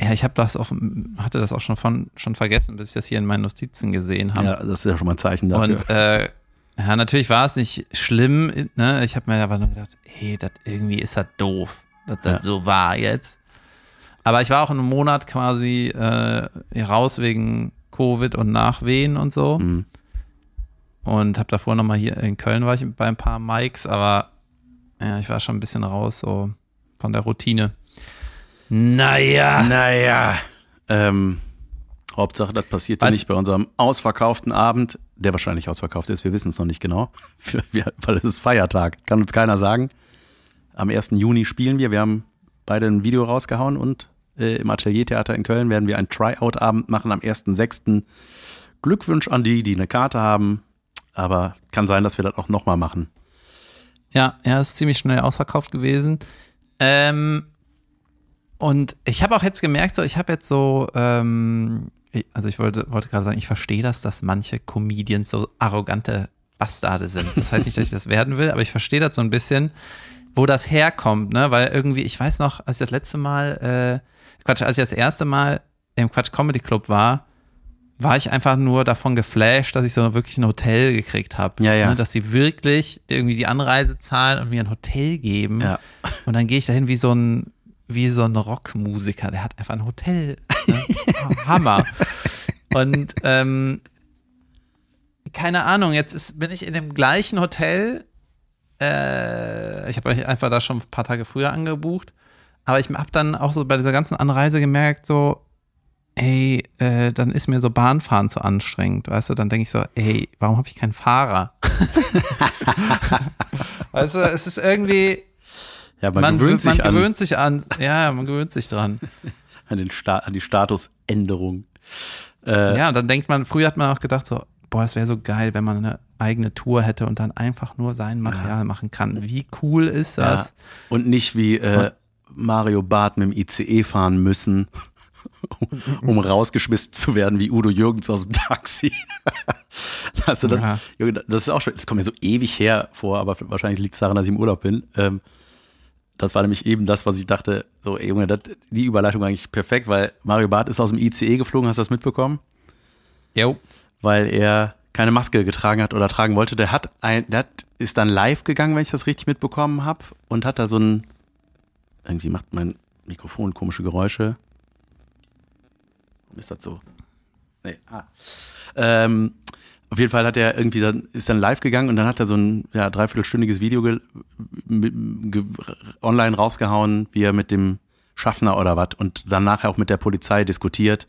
ja, ich habe das auch, hatte das auch schon von schon vergessen, bis ich das hier in meinen Notizen gesehen habe. Ja, das ist ja schon mal ein Zeichen dafür. Und äh, ja, natürlich war es nicht schlimm. Ne? Ich habe mir aber nur gedacht, hey, das irgendwie ist das doof, dass das Ja. so war jetzt. Aber ich war auch einen Monat quasi äh, raus wegen Covid und Nachwehen und so. Mhm. Und habe davor nochmal hier in Köln war ich bei ein paar Mikes, aber ja, ich war schon ein bisschen raus so von der Routine. Naja. Naja, ähm, Hauptsache, das passiert ja nicht bei unserem ausverkauften Abend, der wahrscheinlich ausverkauft ist, wir wissen es noch nicht genau, weil es ist Feiertag, kann uns keiner sagen. Am 1. Juni spielen wir, wir haben beide ein Video rausgehauen und äh, im Ateliertheater in Köln werden wir einen Tryout-Abend machen am 1.6. Glückwunsch an die, die eine Karte haben, aber kann sein, dass wir das auch nochmal machen. Ja, er ist ziemlich schnell ausverkauft gewesen. Ähm, und ich habe auch jetzt gemerkt, so, ich habe jetzt so, ähm, also ich wollte, wollte gerade sagen, ich verstehe das, dass manche Comedians so arrogante Bastarde sind. Das heißt nicht, dass ich das werden will, aber ich verstehe das so ein bisschen, wo das herkommt, ne? Weil irgendwie, ich weiß noch, als ich das letzte Mal, äh, Quatsch, als ich das erste Mal im Quatsch Comedy Club war, war ich einfach nur davon geflasht, dass ich so wirklich ein Hotel gekriegt habe. Ja, ja. Ne, dass sie wirklich irgendwie die Anreise zahlen und mir ein Hotel geben. Ja. Und dann gehe ich dahin wie so ein, wie so ein Rockmusiker. Der hat einfach ein Hotel. Ne? Hammer. Und ähm, keine Ahnung, jetzt ist, bin ich in dem gleichen Hotel. Äh, ich habe euch einfach da schon ein paar Tage früher angebucht. Aber ich habe dann auch so bei dieser ganzen Anreise gemerkt, so, ey, äh, dann ist mir so Bahnfahren zu anstrengend, weißt du? Dann denke ich so, ey, warum habe ich keinen Fahrer? weißt du, es ist irgendwie, Ja, man, man, gewöhnt man sich an, gewöhnt sich an, ja, man gewöhnt sich dran. an, den Sta an die Statusänderung. Äh, Ja, und dann denkt man, früher hat man auch gedacht so, boah, das wäre so geil, wenn man eine eigene Tour hätte und dann einfach nur sein Material machen kann. Wie cool ist das? Ja. Und nicht wie äh, Mario Barth mit dem ICE fahren müssen, um rausgeschmissen zu werden wie Udo Jürgens aus dem Taxi. also das, Ja. Das ist auch schon, das kommt mir so ewig her vor, aber wahrscheinlich liegt es daran, dass ich im Urlaub bin. Ähm, das war nämlich eben das, was ich dachte, so, ey, Junge, das, die Überleitung war eigentlich perfekt, weil Mario Barth ist aus dem ICE geflogen, hast du das mitbekommen? Jo. weil er keine Maske getragen hat oder tragen wollte. Der hat ein, der hat, ist dann live gegangen, wenn ich das richtig mitbekommen habe, und hat da so ein, irgendwie macht mein Mikrofon komische Geräusche. Warum ist das so? Nee, ah. Ähm, auf jeden Fall hat er irgendwie dann, ist dann live gegangen und dann hat er so ein ja, dreiviertelstündiges Video online rausgehauen, wie er mit dem Schaffner oder was und dann nachher auch mit der Polizei diskutiert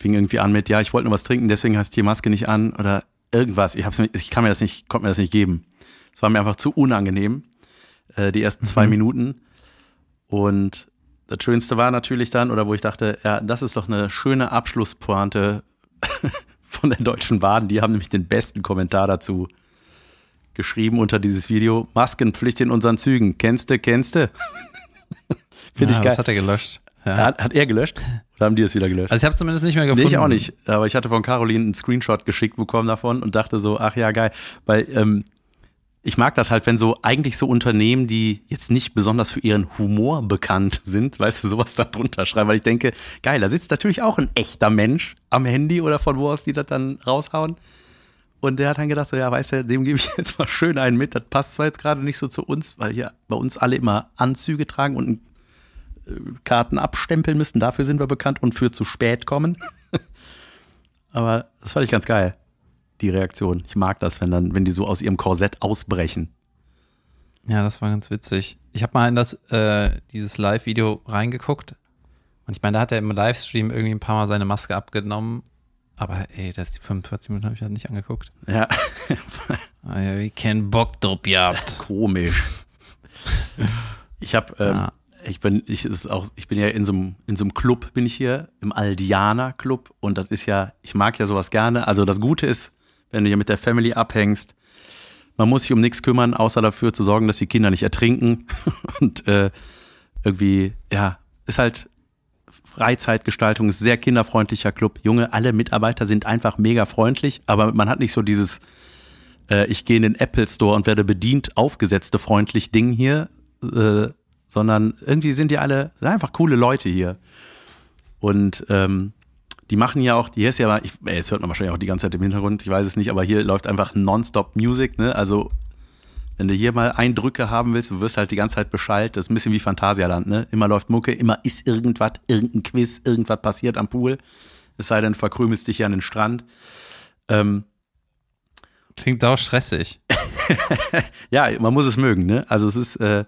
fing irgendwie an mit, ja, ich wollte nur was trinken, deswegen hatte ich die Maske nicht an oder irgendwas. Ich, hab's, ich kann mir das nicht, konnte mir das nicht geben. Es war mir einfach zu unangenehm, äh, die ersten zwei Minuten. Und das Schönste war natürlich dann, oder wo ich dachte, ja, das ist doch eine schöne Abschlusspointe von der Deutschen Bahn. Die haben nämlich den besten Kommentar dazu geschrieben unter dieses Video. Maskenpflicht in unseren Zügen. Kennste, kennste? Finde ja, ich geil. Das hat er gelöscht. Ja. Hat, hat er gelöscht? Oder haben die es wieder gelöscht? Also ich habe zumindest nicht mehr Nee, gefunden. ich auch nicht. Aber ich hatte von Caroline einen Screenshot geschickt bekommen davon und dachte so, ach ja, geil. Weil ähm, ich mag das halt, wenn so eigentlich so Unternehmen, die jetzt nicht besonders für ihren Humor bekannt sind, weißt du, sowas da drunter schreiben, weil ich denke, geil, da sitzt natürlich auch ein echter Mensch am Handy oder von wo aus die das dann raushauen. Und der hat dann gedacht, so, ja, weißt du, dem gebe ich jetzt mal schön einen mit. Das passt zwar jetzt gerade nicht so zu uns, weil hier bei uns alle immer Anzüge tragen und äh, Karten abstempeln müssen. Dafür sind wir bekannt und für zu spät kommen. Aber das fand ich ganz geil, die Reaktion. Ich mag das, wenn dann, wenn die so aus ihrem Korsett ausbrechen. Ja, das war ganz witzig. Ich habe mal in das, äh, dieses Live-Video reingeguckt. Und ich meine, da hat er im Livestream irgendwie ein paar Mal seine Maske abgenommen. Aber ey, das die 45 Minuten habe ich halt nicht angeguckt. Ja, Ah, ja, wie keinen Bock drauf gehabt. komisch. Ich habe, ähm, Ja. ich bin, ich ist auch, ich bin ja in so einem, in so einem Club bin ich hier, im Aldiana Club und das ist ja, ich mag ja sowas gerne. Also das Gute ist, wenn du hier mit der Family abhängst, man muss sich um nichts kümmern, außer dafür zu sorgen, dass die Kinder nicht ertrinken und äh, irgendwie, ja, ist halt Freizeitgestaltung, ist sehr kinderfreundlicher Club. Junge, alle Mitarbeiter sind einfach mega freundlich, aber man hat nicht so dieses, äh, ich gehe in den Apple Store und werde bedient, aufgesetzte freundlich Ding hier, äh, sondern irgendwie sind die alle einfach coole Leute hier. Und ähm, die machen ja auch, hier ist ja, ich, ey, das hört man wahrscheinlich auch die ganze Zeit im Hintergrund, ich weiß es nicht, aber hier läuft einfach nonstop Music, ne? Also wenn du hier mal Eindrücke haben willst, du wirst halt die ganze Zeit Bescheid. Das ist ein bisschen wie Phantasialand, ne? Immer läuft Mucke, immer ist irgendwas, irgendein Quiz, irgendwas passiert am Pool. Es sei denn, verkrümelst dich ja an den Strand. Ähm, Klingt sau stressig. ja, man muss es mögen, ne? Also es ist, äh,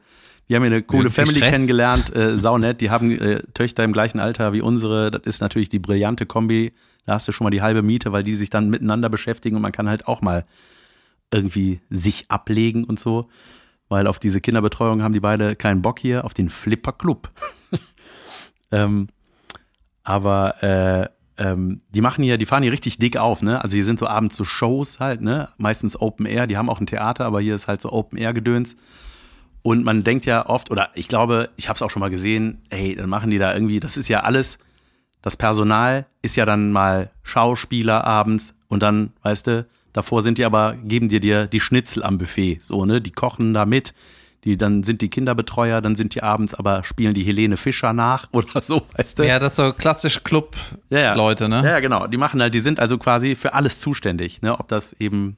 wir haben hier eine coole Family Stress? kennengelernt, äh, saunett. Die haben äh, Töchter im gleichen Alter wie unsere. Das ist natürlich die brillante Kombi. Da hast du schon mal die halbe Miete, weil die sich dann miteinander beschäftigen und man kann halt auch mal irgendwie sich ablegen und so. Weil auf diese Kinderbetreuung haben die beide keinen Bock hier, auf den Flipper Club. ähm, aber äh, ähm, die machen hier, die fahren hier richtig dick auf, ne? Also hier sind so abends so Shows halt, ne? Meistens Open Air, die haben auch ein Theater, aber hier ist halt so Open Air Gedöns. Und man denkt ja oft, oder ich glaube, ich habe es auch schon mal gesehen, ey, dann machen die da irgendwie, das ist ja alles, das Personal ist ja dann mal Schauspieler abends und dann, weißt du, davor sind die aber, geben dir dir die Schnitzel am Buffet, so, ne? Die kochen da mit, die, dann sind die Kinderbetreuer, dann sind die abends aber spielen die Helene Fischer nach oder so, weißt du? Ja, das so klassisch Club-Leute, ja, ne? Ja, genau. Die machen halt, die sind also quasi für alles zuständig, ne? Ob das eben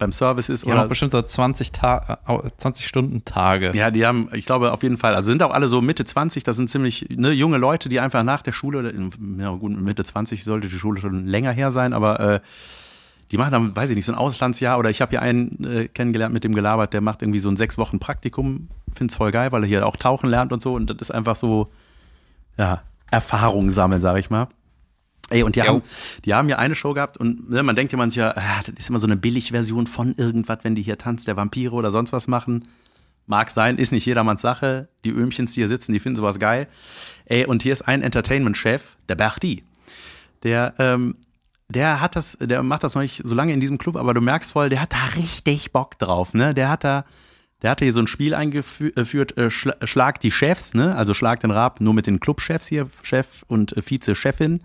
beim Service ist Die haben oder. auch bestimmt so 20, Ta äh, 20 Stunden Tage. Ja, die haben, ich glaube auf jeden Fall, also sind auch alle so Mitte 20, das sind ziemlich ne, junge Leute, die einfach nach der Schule, oder in- ja gut, Mitte 20 sollte die Schule schon länger her sein, aber äh, die machen dann, weiß ich nicht, so ein Auslandsjahr oder ich habe hier einen äh, kennengelernt mit dem gelabert, der macht irgendwie so ein sechs Wochen Praktikum, find's voll geil, weil er hier auch tauchen lernt und so und das ist einfach so, ja, Erfahrung sammeln, sag ich mal. Ey, und die Jo. haben, die haben ja eine Show gehabt und ne, man denkt ja manchmal, ah, das ist immer so eine Billigversion von irgendwas, wenn die hier Tanz der Vampire oder sonst was machen. Mag sein, ist nicht jedermanns Sache. Die Öhmchens, die hier sitzen, die finden sowas geil. Ey, und hier ist ein Entertainment-Chef, der Berti. Der, ähm, der hat das, der macht das noch nicht so lange in diesem Club, aber du merkst voll, der hat da richtig Bock drauf, ne? Der hat da, der hatte hier so ein Spiel eingeführt, äh, Schla Schlag die Chefs, ne? Also Schlag den Rab nur mit den Clubchefs hier, Chef und äh, Vize-Chefin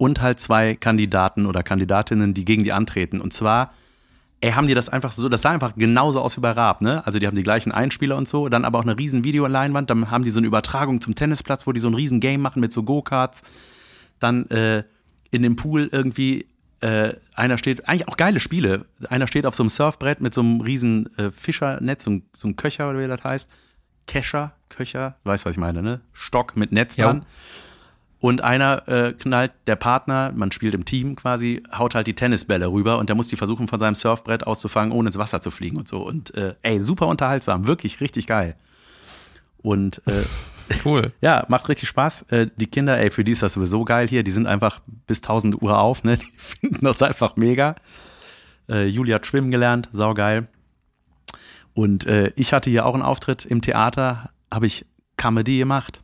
und halt zwei Kandidaten oder Kandidatinnen, die gegen die antreten. Und zwar, ey, haben die das einfach so, das sah einfach genauso aus wie bei Raab, ne? Also die haben die gleichen Einspieler und so, dann aber auch eine riesen Videoleinwand, dann haben die so eine Übertragung zum Tennisplatz, wo die so ein riesen Game machen mit so Go-Karts. Dann äh, in dem Pool irgendwie, äh, einer steht, eigentlich auch geile Spiele. Einer steht auf so einem Surfbrett mit so einem riesen äh, Fischernetz, so, so ein Köcher oder wie das heißt. Kescher, Köcher, weißt was ich meine, ne? Stock mit Netz dran. Und einer äh, knallt, der Partner, man spielt im Team quasi, haut halt die Tennisbälle rüber und der muss die versuchen, von seinem Surfbrett auszufangen, ohne ins Wasser zu fliegen und so. Und äh, ey, super unterhaltsam, wirklich richtig geil. Und äh, Cool. ja, macht richtig Spaß. Äh, die Kinder, ey, für die ist das sowieso geil hier. Die sind einfach bis 1000 Uhr auf, ne? Die finden das einfach mega. Äh, Julia hat schwimmen gelernt, saugeil. Und äh, ich hatte hier auch einen Auftritt im Theater, habe ich Comedy gemacht.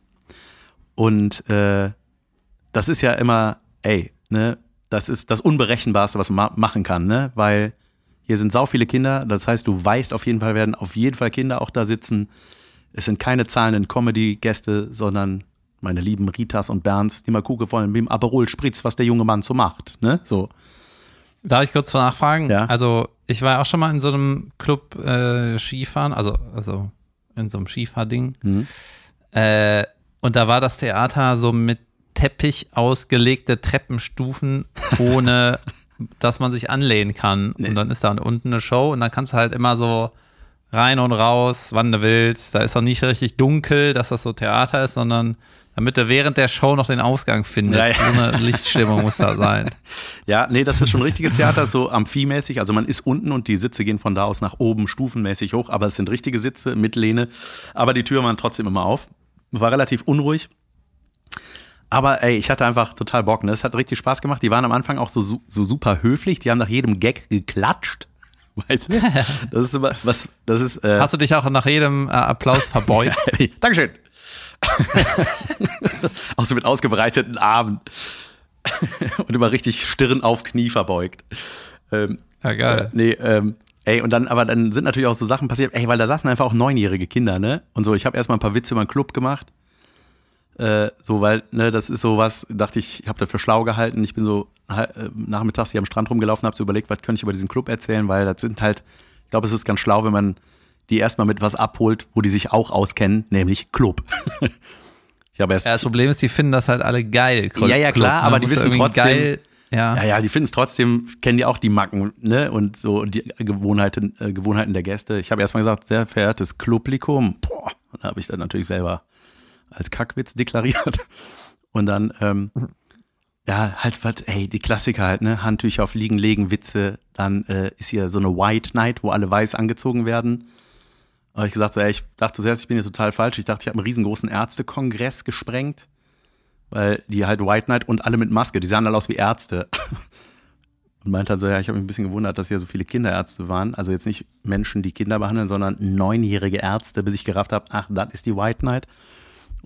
Und äh, das ist ja immer, ey, ne, das ist das Unberechenbarste, was man ma machen kann, ne? Weil hier sind sau viele Kinder, das heißt, du weißt auf jeden Fall, werden auf jeden Fall Kinder auch da sitzen. Es sind keine zahlenden Comedy-Gäste, sondern meine lieben Ritas und Bernds, die mal gucken wollen, mit dem Aperol Spritz, was der junge Mann so macht, ne? So. Darf ich kurz nachfragen? Ja. Also, ich war auch schon mal in so einem Club äh, Skifahren, also, also in so einem Skifahrding. Mhm. Äh, und da war das Theater so mit Teppich ausgelegte Treppenstufen, ohne dass man sich anlehnen kann. Nee. Und dann ist da unten eine Show und dann kannst du halt immer so rein und raus, wann du willst. Da ist auch nicht richtig dunkel, dass das so Theater ist, sondern damit du während der Show noch den Ausgang findest. Ja, ja. So eine Lichtstimmung muss da sein. Ja, nee, das ist schon ein richtiges Theater, so amphimäßig. Also man ist unten und die Sitze gehen von da aus nach oben stufenmäßig hoch, aber es sind richtige Sitze mit Lehne. Aber die Türen waren trotzdem immer auf. War relativ unruhig. Aber ey, ich hatte einfach total Bock. Ne? Es hat richtig Spaß gemacht. Die waren am Anfang auch so, so super höflich. Die haben nach jedem Gag geklatscht. Weißt du? Das ist immer, was, das ist. Äh, Hast du dich auch nach jedem äh, Applaus verbeugt? Dankeschön. auch so mit ausgebreiteten Armen. und immer richtig Stirn auf Knie verbeugt. Ähm, Ja, geil. äh, nee, ähm, ey, und dann, aber dann sind natürlich auch so Sachen passiert, ey, weil da saßen einfach auch neunjährige Kinder, ne? Und so, ich habe erstmal ein paar Witze über den Club gemacht. Äh, so, weil, ne, das ist so was, dachte ich, ich habe dafür schlau gehalten. Ich bin so äh, nachmittags hier am Strand rumgelaufen, habe so überlegt, was könnte ich über diesen Club erzählen, weil das sind halt, ich glaube, es ist ganz schlau, wenn man die erstmal mit was abholt, wo die sich auch auskennen, nämlich Club. Ich habe erst. Ja, das Problem ist, die finden das halt alle geil. Ja, ja, klar, ne? aber die wissen trotzdem- Geil, ja. Ja, ja, die finden es trotzdem, kennen die auch die Macken, ne? Und so die Gewohnheiten, äh, Gewohnheiten der Gäste. Ich habe erstmal gesagt, sehr verehrtes Publikum, boah, da habe ich dann natürlich selber als Kackwitz deklariert. Und dann, ähm, ja, halt, was, ey, die Klassiker halt, ne? Handtücher auf Liegen legen, Witze. Dann äh, ist hier so eine White Night, wo alle weiß angezogen werden. Habe ich gesagt, so, ey, ich dachte zuerst, ich bin hier total falsch. Ich dachte, ich habe einen riesengroßen Ärztekongress gesprengt weil die halt White Knight und alle mit Maske, die sahen alle aus wie Ärzte. Und meinte halt so, ja, ich habe mich ein bisschen gewundert, dass hier so viele Kinderärzte waren. Also jetzt nicht Menschen, die Kinder behandeln, sondern neunjährige Ärzte, bis ich gerafft habe, ach, das ist die White Knight.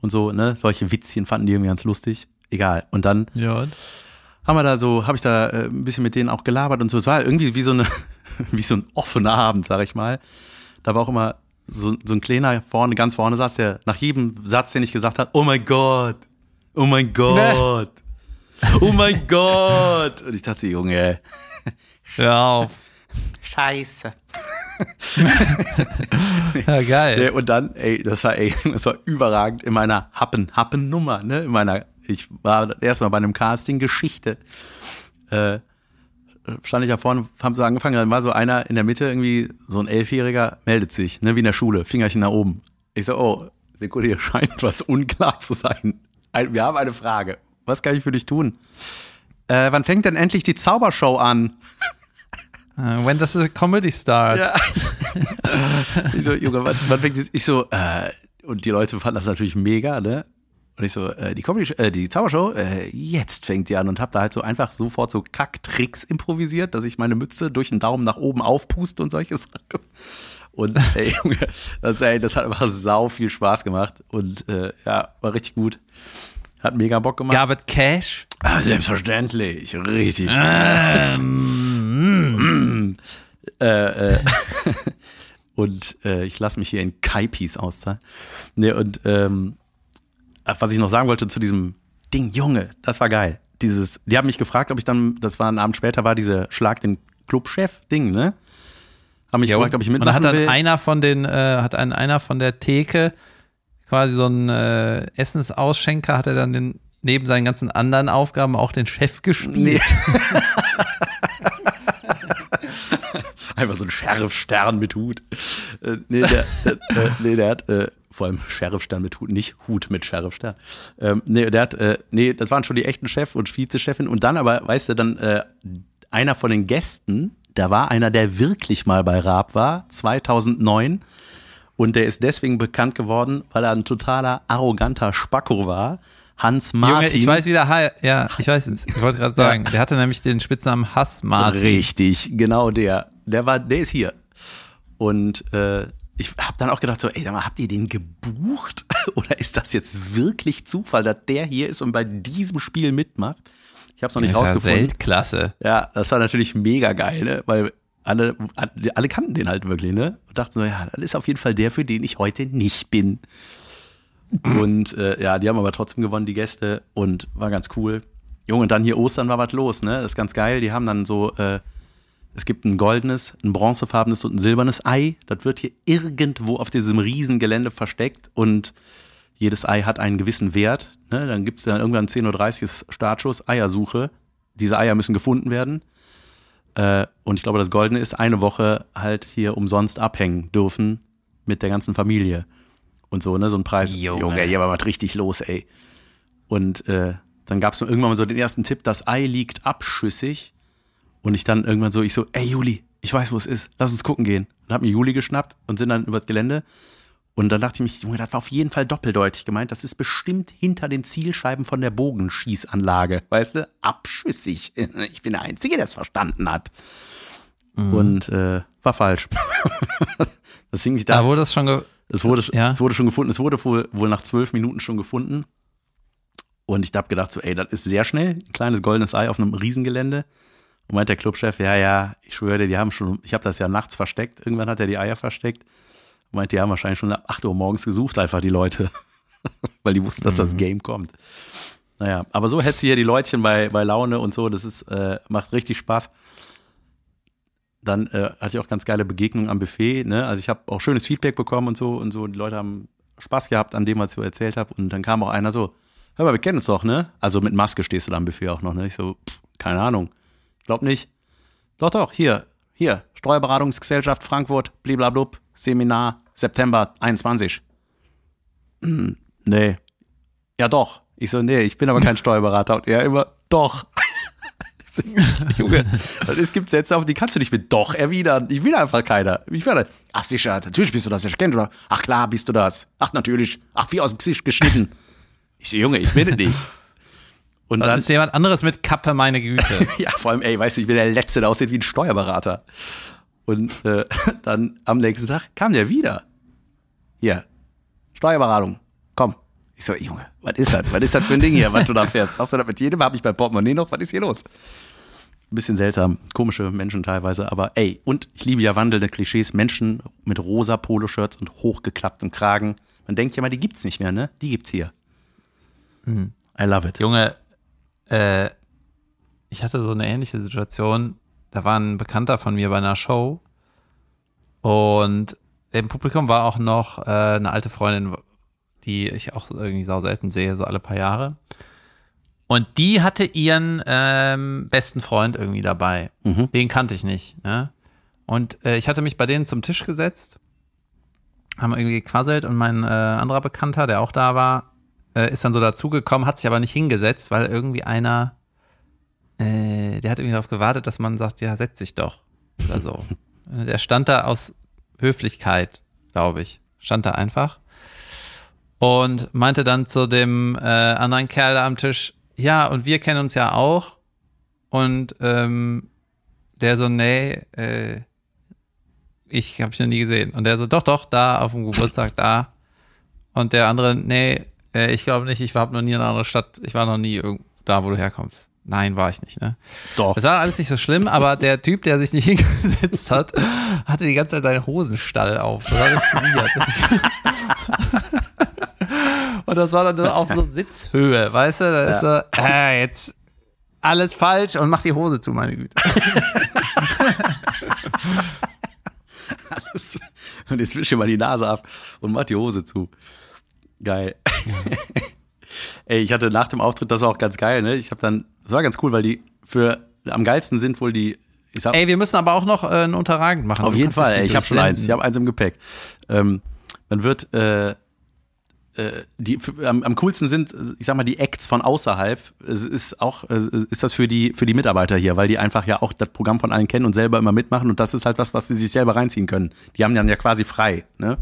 Und so, ne, solche Witzchen fanden die irgendwie ganz lustig. Egal. Und dann Ja. haben wir da so, habe ich da äh, ein bisschen mit denen auch gelabert und so. Es war irgendwie wie so eine, wie so ein offener Abend, sag ich mal. Da war auch immer so, so ein kleiner vorne, ganz vorne saß, der nach jedem Satz, den ich gesagt habe, oh mein Gott, oh mein Gott, oh mein Gott. Und ich dachte, Junge, ey, Hör auf. Scheiße. Ja, geil. Nee, und dann, ey, das war, ey, das war überragend in meiner Happen-Happen-Nummer, ne? In meiner, ich war erstmal bei einem Casting Geschichte. Äh, stand ich da vorne, haben so angefangen, dann war so einer in der Mitte, irgendwie so ein Elfjähriger, meldet sich, ne, wie in der Schule, Fingerchen nach oben. Ich so, oh, Sekunde, hier scheint was unklar zu sein. Ein, wir haben eine Frage. Was kann ich für dich tun? Äh, wann fängt denn endlich die Zaubershow an? Uh, when does the comedy start? Ja. ich so, Junge, wann, wann fängt? Ich so, äh, und die Leute fanden das natürlich mega, ne? Und ich so, äh, die Comedy, äh, die Zaubershow, äh, jetzt fängt die an und hab da halt so einfach sofort so Kacktricks improvisiert, dass ich meine Mütze durch den Daumen nach oben aufpuste und solche Sachen. Und ey, Junge, das, ey, das hat einfach sau viel Spaß gemacht und äh, ja, war richtig gut. Hat mega Bock gemacht. Gab es Cash? Ah, selbstverständlich, richtig. Ähm, äh, äh, und äh, ich lasse mich hier in Kaipis auszahlen. Nee, und ähm, ach, was ich noch sagen wollte zu diesem Ding, Junge, das war geil. Dieses, die haben mich gefragt, ob ich dann, das war ein Abend später, war diese Schlag den Clubchef-Ding, ne? Haben mich gefragt, ob ich Und da mitmachen hat dann will. einer von den, äh, hat ein, einer von der Theke quasi so einen äh, Essensausschenker, hat er dann den, neben seinen ganzen anderen Aufgaben auch den Chef gespielt. Einfach so ein Sheriff-Stern mit Hut. Äh, nee, der, äh, nee, der hat, äh, vor allem Sheriff-Stern mit Hut, nicht Hut mit Sheriff-Stern. Ähm, nee, der hat, äh, nee, das waren schon die echten Chef und Vizechefin. Und dann aber, weißt du, dann äh, einer von den Gästen, da war einer, der wirklich mal bei Raab war, 2009. Und der ist deswegen bekannt geworden, weil er ein totaler arroganter Spacko war. Hans Martin. Junge, ich weiß wieder, ja, ich weiß es. Ich wollte gerade sagen, der hatte nämlich den Spitznamen Hass Martin. Richtig, genau der. Der war, der ist hier. Und äh, ich habe dann auch gedacht so, ey, habt ihr den gebucht oder ist das jetzt wirklich Zufall, dass der hier ist und bei diesem Spiel mitmacht? Ich habe es noch nicht Das rausgefunden. Weltklasse. Ja, das war natürlich mega geil, ne? weil alle, alle kannten den halt wirklich, ne? Und dachten so, ja, das ist auf jeden Fall der, für den ich heute nicht bin. Und äh, ja, die haben aber trotzdem gewonnen, die Gäste, und war ganz cool. Junge, und dann hier Ostern war was los, ne? Das ist ganz geil. Die haben dann so, äh, es gibt ein goldenes, ein bronzefarbenes und ein silbernes Ei. Das wird hier irgendwo auf diesem riesen Gelände versteckt und jedes Ei hat einen gewissen Wert. Ne? Dann gibt es dann irgendwann 10.30 Uhr Startschuss, Eiersuche. Diese Eier müssen gefunden werden. Äh, und ich glaube, das Goldene ist eine Woche halt hier umsonst abhängen dürfen mit der ganzen Familie. Und so, ne, so ein Preis. Junge. Junge, hier war was richtig los, ey. Und äh, dann gab es irgendwann mal so den ersten Tipp, das Ei liegt abschüssig. Und ich dann irgendwann so, ich so, ey Juli, ich weiß, wo es ist, lass uns gucken gehen. Und hab mir Juli geschnappt und sind dann über das Gelände. Und dann dachte ich mich, Junge, das war auf jeden Fall doppeldeutig gemeint. Das ist bestimmt hinter den Zielscheiben von der Bogenschießanlage. Weißt du? Abschüssig. Ich bin der Einzige, der es verstanden hat. Und äh, war falsch. das hing nicht da. Da wurde das schon ge Es wurde, Ja. es wurde schon gefunden. Es wurde wohl, wohl nach zwölf Minuten schon gefunden. Und ich habe gedacht, so, ey, das ist sehr schnell. Ein kleines goldenes Ei auf einem Riesengelände. Und meint der Clubchef, ja, ja, ich schwöre dir, die haben schon, ich habe das ja nachts versteckt. Irgendwann hat er die Eier versteckt. Und meint, die haben wahrscheinlich schon ab 8 Uhr morgens gesucht, einfach die Leute. Weil die wussten, dass das Game kommt. Naja, aber so hältst du hier die Leutchen bei, bei Laune und so. Das ist, äh, macht richtig Spaß. Dann äh, hatte ich auch ganz geile Begegnungen am Buffet. Ne? Also ich habe auch schönes Feedback bekommen und so und so. Die Leute haben Spaß gehabt an dem, was ich so erzählt habe. Und dann kam auch einer so, hör mal, wir kennen uns doch, ne? Also mit Maske stehst du da am Buffet auch noch, ne? Ich so, pff, keine Ahnung. Glaub nicht. Doch, doch, hier, hier, Steuerberatungsgesellschaft Frankfurt, bliblablub, Seminar, September 21. Hm, nee. Ja, doch. Ich so, nee, ich bin aber kein Steuerberater. Und er immer, doch. Junge, es gibt Sätze auf, die kannst du nicht mit doch erwidern. Ich will einfach keiner. Ich werde, ach sicher, natürlich bist du das. Ich kenne das. Ach klar, bist du das. Ach natürlich. Ach, wie aus dem Gesicht geschnitten. Ich so, Junge, ich bin es nicht. Und dann, dann ist jemand anderes mit Kappe, meine Güte. ja, vor allem, ey, weißt du, ich bin der Letzte, der aussieht wie ein Steuerberater. Und äh, dann am nächsten Tag kam der wieder. Hier, Steuerberatung. Ich so, Junge, was ist das? Was ist das für ein Ding hier, was du da fährst? Hast du das mit jedem? Hab ich bei Portemonnaie noch? Was ist hier los? Ein bisschen seltsam, komische Menschen teilweise, aber ey, und ich liebe ja wandelnde Klischees, Menschen mit rosa Poloshirts und hochgeklapptem Kragen. Man denkt ja mal, die gibt's nicht mehr, ne? Die gibt's hier. Mhm. I love it. Junge, äh, ich hatte so eine ähnliche Situation. Da war ein Bekannter von mir bei einer Show und im Publikum war auch noch äh, eine alte Freundin die ich auch irgendwie sau selten sehe, so alle paar Jahre. Und die hatte ihren ähm, besten Freund irgendwie dabei. Mhm. Den kannte ich nicht. Ne? Und äh, ich hatte mich bei denen zum Tisch gesetzt, haben irgendwie gequasselt und mein äh, anderer Bekannter, der auch da war, äh, ist dann so dazugekommen, hat sich aber nicht hingesetzt, weil irgendwie einer, äh, der hat irgendwie darauf gewartet, dass man sagt, ja, setz dich doch. Oder so. Der stand da aus Höflichkeit, glaube ich. Stand da einfach und meinte dann zu dem äh, anderen Kerl da am Tisch, ja, und wir kennen uns ja auch. Und ähm, der so, nee, äh, ich habe dich noch nie gesehen. Und der so, doch, doch, da auf dem Geburtstag, da. Und der andere, nee, äh, ich glaube nicht, ich war noch nie in einer anderen Stadt, ich war noch nie da, wo du herkommst. Nein, war ich nicht, ne? Doch. Das war alles nicht so schlimm, aber der Typ, der sich nicht hingesetzt hat, hatte die ganze Zeit seinen Hosenstall auf. Das war richtig. Und das war dann auf so Sitzhöhe, weißt du? Da ist so, äh, jetzt alles falsch und mach die Hose zu, meine Güte. alles, und jetzt wisch mal die Nase ab und mach die Hose zu. Geil. Ey, ich hatte nach dem Auftritt, das war auch ganz geil, ne? Ich habe dann, das war ganz cool, weil die für am geilsten sind wohl die Sag, ey, wir müssen aber auch noch äh, ein Unterragend machen. Auf jeden Fall, ey, ich habe schon eins. Ich habe eins im Gepäck. Ähm, dann wird äh, die am, am, coolsten sind, ich sag mal, die Acts von außerhalb. Ist auch, ist das für die, für die Mitarbeiter hier, weil die einfach ja auch das Programm von allen kennen und selber immer mitmachen und das ist halt was, was sie sich selber reinziehen können. Die haben dann ja quasi frei, ne?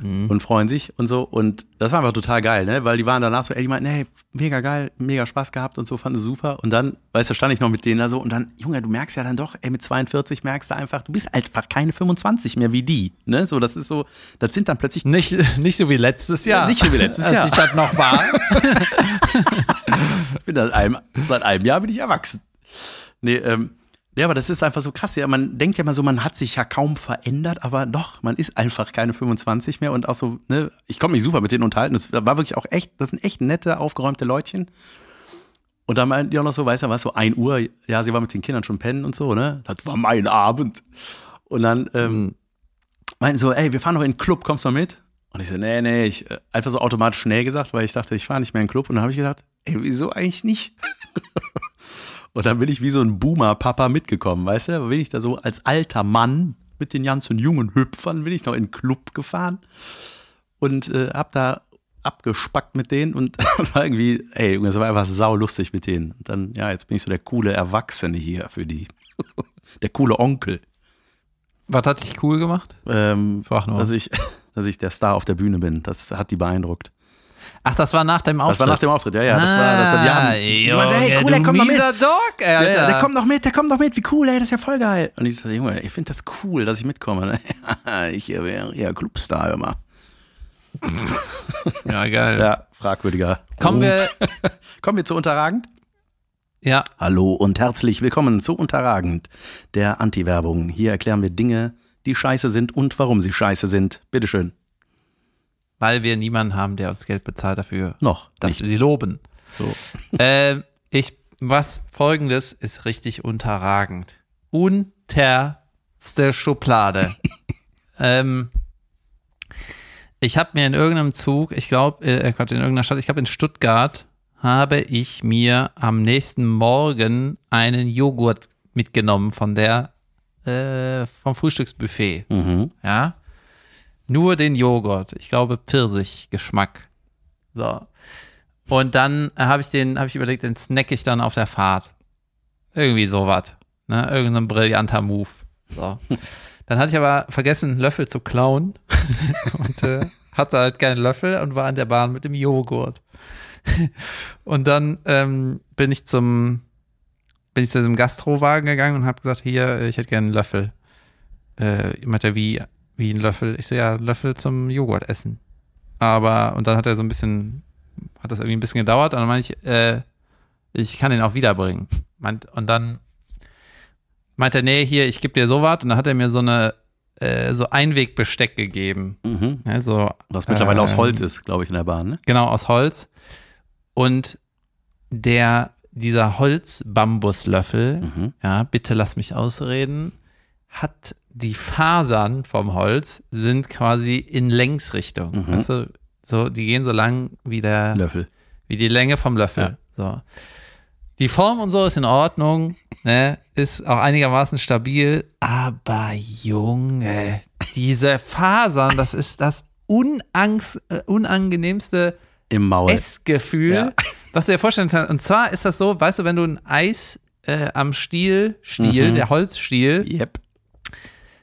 Mhm. und freuen sich und so. Und das war einfach total geil, ne? Weil die waren danach so, ey, die meinten, hey, mega geil, mega Spaß gehabt und so, fanden sie super. Und dann, weißt du, stand ich noch mit denen da so und dann, Junge, du merkst ja dann doch, ey, mit 42 merkst du einfach, du bist einfach keine 25 mehr wie die, ne? So, das ist so, das sind dann plötzlich. Nicht, nicht so wie letztes Jahr. Ja, nicht so wie letztes Jahr. Als ich das noch war. ich bin seit einem, seit einem Jahr bin ich erwachsen. Nee, ähm, ja, aber das ist einfach so krass. Ja, man denkt ja mal so, man hat sich ja kaum verändert, aber doch, man ist einfach keine 25 mehr und auch so, ne, ich konnte mich super mit denen unterhalten. Das war wirklich auch echt, das sind echt nette, aufgeräumte Leutchen. Und dann meinten die auch noch so, weißt du was, so 1 Uhr, ja, sie war mit den Kindern schon pennen und so, ne? Das war mein Abend. Und dann ähm, mhm. meinten so, ey, wir fahren noch in den Club, kommst du mal mit? Und ich so, nee, nee, ich äh, einfach so automatisch schnell gesagt, weil ich dachte, ich fahre nicht mehr in den Club. Und dann habe ich gedacht, ey, wieso eigentlich nicht? Und dann bin ich wie so ein Boomer-Papa mitgekommen, weißt du? Bin ich da so als alter Mann mit den ganzen jungen Hüpfern, bin ich noch in den Club gefahren und äh, hab da abgespackt mit denen und war irgendwie, ey, das war einfach saulustig mit denen. Und dann, ja, jetzt bin ich so der coole Erwachsene hier für die. der coole Onkel. Was hat dich cool gemacht? Ähm, dass, ich, dass ich der Star auf der Bühne bin. Das hat die beeindruckt. Ach, das war nach dem Auftritt. Das war nach dem Auftritt, ja, ja. Das war, das war die ah, haben, die meinten, hey, cool, der kommt noch mit. Dog, ey, Alter. Ja, der kommt noch mit, der kommt noch mit, wie cool, ey, das ist ja voll geil. Und ich so, Junge, ich finde das cool, dass ich mitkomme. ich wäre ja Clubstar immer. ja, geil. Ja, fragwürdiger. Kommen wir, kommen wir zu Unterragend? Ja. Hallo und herzlich willkommen zu Unterragend, der Anti-Werbung. Hier erklären wir Dinge, die scheiße sind und warum sie scheiße sind. Bitteschön weil wir niemanden haben, der uns Geld bezahlt dafür, noch, dass nicht. wir sie loben. So. äh, ich, was folgendes ist richtig unterragend. Unterste Schublade. ähm, Ich habe mir in irgendeinem Zug, ich glaube, äh, Gott, in irgendeiner Stadt, ich glaube in Stuttgart, habe ich mir am nächsten Morgen einen Joghurt mitgenommen von der, äh, vom Frühstücksbuffet. Mhm. Ja. Nur den Joghurt. Ich glaube Pfirsichgeschmack. So. Und dann äh, habe ich den, habe ich überlegt, den snack ich dann auf der Fahrt. Irgendwie sowas. Ne? Irgendein brillanter Move. So. Dann hatte ich aber vergessen, einen Löffel zu klauen. und äh, hatte halt keinen Löffel und war in der Bahn mit dem Joghurt. und dann ähm, bin ich zum bin ich zu dem Gastrowagen gegangen und habe gesagt, hier, ich hätte gerne einen Löffel. Äh, meinte wie, wie ein Löffel? Ich so, ja, Löffel zum Joghurt essen. Aber, und dann hat er so ein bisschen, hat das irgendwie ein bisschen gedauert, und dann meinte ich, äh, ich kann den auch wiederbringen. Meint, und dann meinte er, nee, hier, ich gebe dir sowas. Und dann hat er mir so eine, äh, so Einwegbesteck gegeben. Mhm. Ja, so, Was mittlerweile aus ähm, Holz ist, glaube ich, in der Bahn, ne? Genau, aus Holz. Und der, dieser Holz-Bambuslöffel, Mhm. ja, bitte lass mich ausreden, hat die Fasern vom Holz sind quasi in Längsrichtung. Mhm. Weißt du, so, die gehen so lang wie der, Löffel. wie die Länge vom Löffel. So. Die Form und so ist in Ordnung, ne, ist auch einigermaßen stabil, aber Junge, diese Fasern, das ist das Unangst, äh, unangenehmste Im Maul. Essgefühl, Ja. was du dir vorstellen kannst. Und zwar ist das so, weißt du, wenn du ein Eis äh, am Stiel, Stiel, Mhm. der Holzstiel, Yep.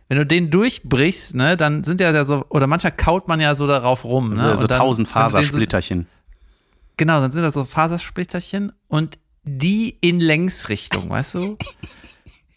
Wenn du den durchbrichst, ne, dann sind ja so, oder manchmal kaut man ja so darauf rum, ne? so so dann- tausend den so- Fasersplitterchen. Genau, dann sind da so Fasersplitterchen und die in Längsrichtung, weißt du?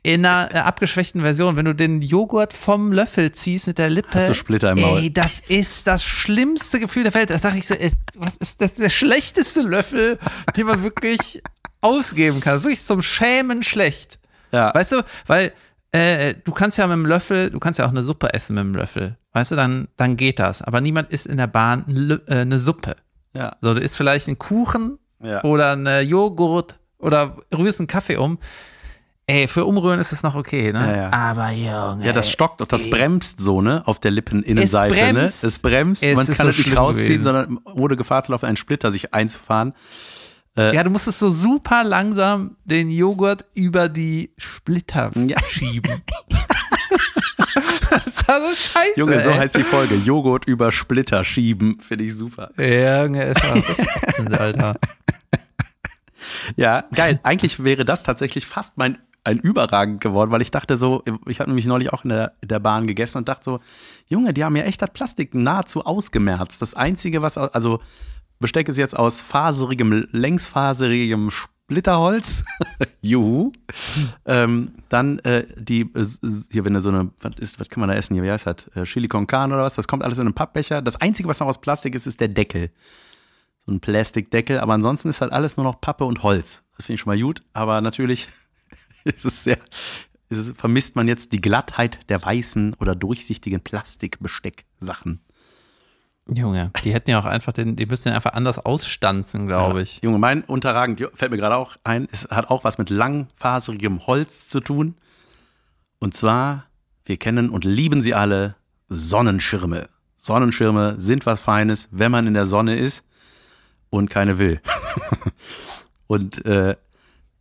In einer äh, abgeschwächten Version, wenn du den Joghurt vom Löffel ziehst mit der Lippe. Hast du Splitter im Maul. Ey, das ist das schlimmste Gefühl der Welt. Da dachte ich so, ey, was ist das der schlechteste Löffel, den man wirklich ausgeben kann? Wirklich zum Schämen schlecht. Ja. Weißt du, weil äh, du kannst ja mit dem Löffel, du kannst ja auch eine Suppe essen mit dem Löffel. Weißt du, dann, dann geht das. Aber niemand isst in der Bahn äh, eine Suppe. ja. So, du isst vielleicht einen Kuchen Ja. oder einen Joghurt oder rührst einen Kaffee um. Ey, für Umrühren ist es noch okay, ne? Ja, ja. Aber Junge. Ja, das stockt und das ey. bremst so, ne, auf der Lippeninnenseite, Es bremst. ne? Es bremst, Es man kann so es nicht rausziehen, gewesen. sondern ohne Gefahr zu laufen, einen Splitter sich einzufahren. Ja, du musstest so super langsam den Joghurt über die Splitter Ja. schieben. das war so scheiße. Junge, so ey. heißt die Folge. Joghurt über Splitter schieben. Finde ich super. Ja, Junge, Alter. Ja, geil. Eigentlich wäre das tatsächlich fast mein ein überragend geworden, weil ich dachte so, ich habe nämlich neulich auch in der, in der Bahn gegessen und dachte so, Junge, die haben ja echt das Plastik nahezu ausgemerzt. Das Einzige, was, also Besteck ist jetzt aus faserigem, längsfaserigem Splitterholz. Juhu. ähm, dann äh, die, äh, hier, wenn du so eine, was ist, was kann man da essen hier, wie heißt das? Äh, Chili con Carne oder was? Das kommt alles in einem Pappbecher. Das Einzige, was noch aus Plastik ist, ist der Deckel so ein Plastikdeckel, aber ansonsten ist halt alles nur noch Pappe und Holz. Das finde ich schon mal gut, aber natürlich ist es sehr, ist es, vermisst man jetzt die Glattheit der weißen oder durchsichtigen Plastikbestecksachen. Junge, die hätten ja auch einfach den, die müssten den einfach anders ausstanzen, glaube ich. Junge, mein unterragend, fällt mir gerade auch ein, es hat auch was mit langfaserigem Holz zu tun. Und zwar, wir kennen und lieben sie alle, Sonnenschirme. Sonnenschirme sind was Feines, wenn man in der Sonne ist und keine will. und äh,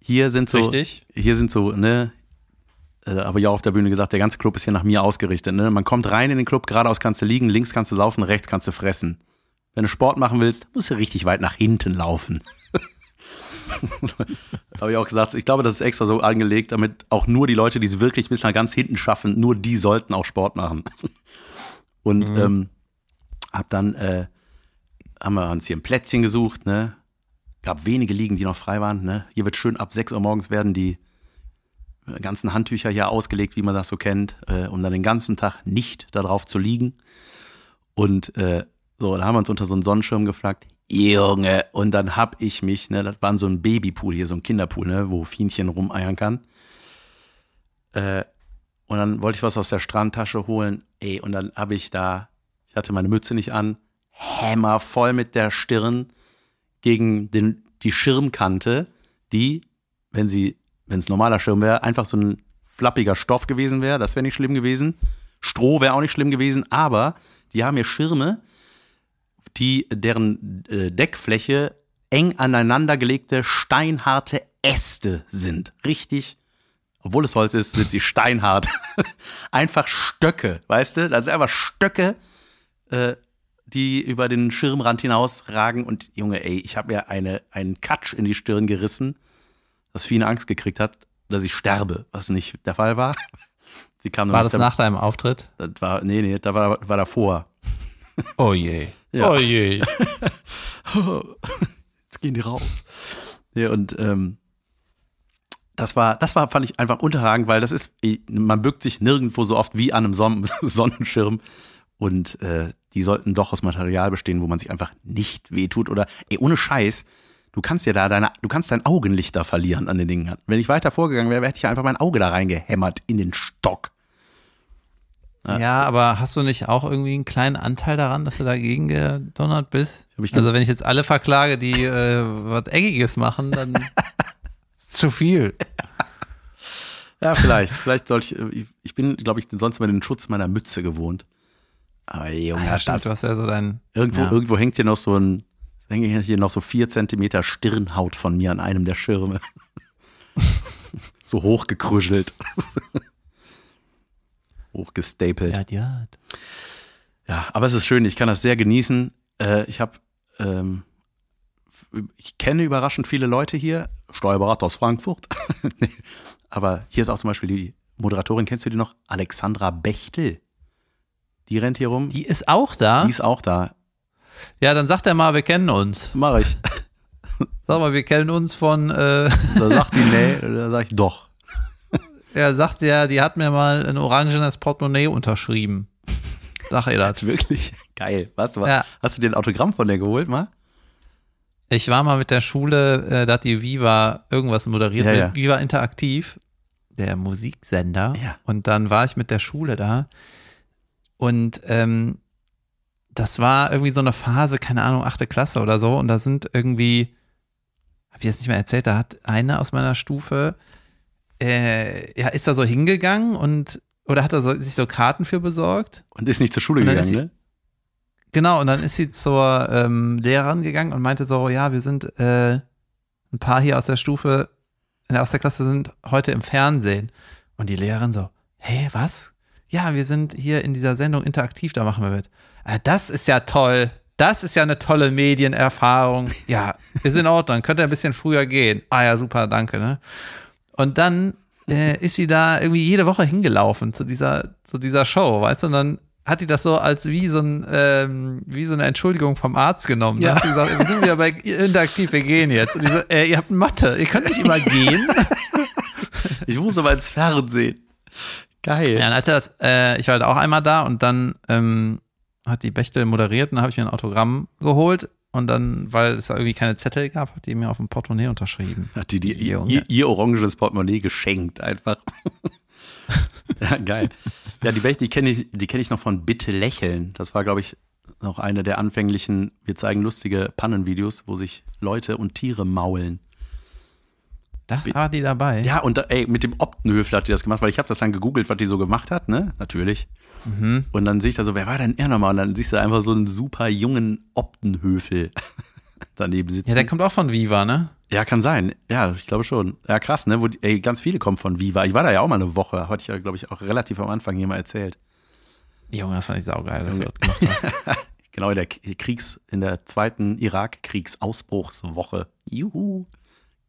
hier sind so, Richtig. hier sind so, ne, äh, habe ich auch auf der Bühne gesagt, der ganze Club ist hier nach mir ausgerichtet. Ne? Man kommt rein in den Club, geradeaus kannst du liegen, links kannst du saufen, rechts kannst du fressen. Wenn du Sport machen willst, musst du richtig weit nach hinten laufen. habe ich auch gesagt, ich glaube, das ist extra so angelegt, damit auch nur die Leute, die es wirklich bis nach ganz hinten schaffen, nur die sollten auch Sport machen. Und ähm, hab dann, äh, haben wir uns hier ein Plätzchen gesucht, ne? Gab wenige Liegen, die noch frei waren, ne? Hier wird schön ab 6 Uhr morgens werden die ganzen Handtücher hier ausgelegt, wie man das so kennt, äh, um dann den ganzen Tag nicht darauf zu liegen. Und äh, so, da haben wir uns unter so einen Sonnenschirm gefragt. Junge, und dann hab ich mich, ne, das war so ein Babypool hier, so ein Kinderpool, ne, wo Fienchen rumeiern kann. Äh, und dann wollte ich was aus der Strandtasche holen, ey, und dann habe ich da, ich hatte meine Mütze nicht an, Hämmer voll mit der Stirn gegen den, die Schirmkante, die, wenn sie, wenn es normaler Schirm wäre, einfach so ein flappiger Stoff gewesen wäre, das wäre nicht schlimm gewesen. Stroh wäre auch nicht schlimm gewesen, aber die haben hier Schirme, die, deren äh, Deckfläche eng aneinandergelegte steinharte Äste sind. Richtig, obwohl es Holz ist, sind sie steinhart. einfach Stöcke, weißt du? Das sind einfach Stöcke, äh, die über den Schirmrand hinaus ragen. Und Junge, ey, ich habe mir eine, einen Katsch in die Stirn gerissen, dass Fine Angst gekriegt hat, dass ich sterbe, was nicht der Fall war. Sie kam war das nach deinem Auftritt? Das war, nee, nee, da war, war davor. Oh je. Ja. Oh je. Jetzt gehen die raus. Ja, und ähm, das war, das war, fand ich einfach unterragend, weil das ist, man bückt sich nirgendwo so oft wie an einem Son Sonnenschirm. Und äh, die sollten doch aus Material bestehen, wo man sich einfach nicht wehtut. Oder, ey, ohne Scheiß, du kannst ja da deine, du kannst dein Augenlicht da verlieren an den Dingen. Wenn ich weiter vorgegangen wäre, hätte ich ja einfach mein Auge da reingehämmert in den Stock. Ja. ja, aber hast du nicht auch irgendwie einen kleinen Anteil daran, dass du dagegen gedonnert bist? also wenn ich jetzt alle verklage, die äh, was Eckiges machen, dann ist zu viel. Ja, vielleicht. Vielleicht sollte ich, ich bin, glaube ich, sonst immer den Schutz meiner Mütze gewohnt. Aber Junge, ah, ja, stimmt, du hast ja so dein. Irgendwo, ja. irgendwo hängt hier noch so ein, hängt hier noch so vier Zentimeter Stirnhaut von mir an einem der Schirme. so hochgekruschelt hochgestapelt. Ja, ja. Ja, aber es ist schön, ich kann das sehr genießen. Äh, ich habe, ähm, ich kenne überraschend viele Leute hier, Steuerberater aus Frankfurt. nee. Aber hier ist auch zum Beispiel die Moderatorin, kennst du die noch? Alexandra Bechtel. Die rennt hier rum. Die ist auch da? Die ist auch da. Ja, dann sagt er mal, wir kennen uns. Mach ich. Sag mal, wir kennen uns von. Äh da sagt die, nee, da sag ich doch. Er sagt ja, die hat mir mal ein orangenes Portemonnaie unterschrieben. Sag ihr das. Wirklich? Geil. Was, was, ja. Hast du dir ein Autogramm von der geholt mal? Ich war mal mit der Schule, äh, da hat die Viva irgendwas moderiert, ja, ja. Viva Interaktiv, der Musiksender. Ja. Und dann war ich mit der Schule da. Und ähm, das war irgendwie so eine Phase, keine Ahnung, achte Klasse oder so. Und da sind irgendwie, habe ich jetzt nicht mehr erzählt, da hat eine aus meiner Stufe äh, ja, ist da so hingegangen und oder hat er so, sich so Karten für besorgt? Und ist nicht zur Schule gegangen, sie, ne? Genau, und dann ist sie zur ähm, Lehrerin gegangen und meinte so, ja, wir sind äh, ein paar hier aus der Stufe, äh, aus der Klasse sind heute im Fernsehen. Und die Lehrerin so, hey, was? Ja, wir sind hier in dieser Sendung interaktiv, da machen wir mit. Äh, das ist ja toll. Das ist ja eine tolle Medienerfahrung. Ja, ist in Ordnung. Könnte ein bisschen früher gehen. Ah ja, super, danke. Ne? Und dann äh, ist sie da irgendwie jede Woche hingelaufen zu dieser, zu dieser Show, weißt du? Und dann hat die das so als wie so, ein, ähm, wie so eine Entschuldigung vom Arzt genommen. Ja. Hat sie gesagt, wir sind wieder bei Interaktiv, wir gehen jetzt. Und die so, äh, ihr habt Mathe, ihr könnt nicht immer gehen. Ich muss aber ins Fernsehen. Geil. Ja, und als das, äh, ich war halt auch einmal da und dann ähm, hat die Bechtel moderiert und dann habe ich mir ein Autogramm geholt und dann, weil es irgendwie keine Zettel gab, hat die mir auf dem Portemonnaie unterschrieben. Hat die, die ihr, ihr, orangenes Portemonnaie geschenkt, einfach. ja, geil. Ja, die Bech, die kenne ich, die ich noch von Bitte lächeln. Das war, glaube ich, noch eine der anfänglichen, wir zeigen lustige Pannenvideos, wo sich Leute und Tiere maulen. Da war die dabei. Ja, und da, ey, mit dem Optenhöfler hat die das gemacht, weil ich habe das dann gegoogelt, was die so gemacht hat, ne? Natürlich. Mhm. Und dann sehe ich da so, wer war denn er nochmal? Und dann siehst du einfach so einen super jungen Optenhöfel daneben sitzen. Ja, der kommt auch von Viva, ne? Ja, kann sein. Ja, ich glaube schon. Ja, krass, ne? Wo die, ey, ganz viele kommen von Viva. Ich war da ja auch mal eine Woche. Hatte ich ja, glaube ich, auch relativ am Anfang hier mal erzählt. Junge, das fand ich saugeil, dass du das gemacht hast. genau, in der Kriegs-, in der zweiten Irak-Kriegsausbruchswoche. Juhu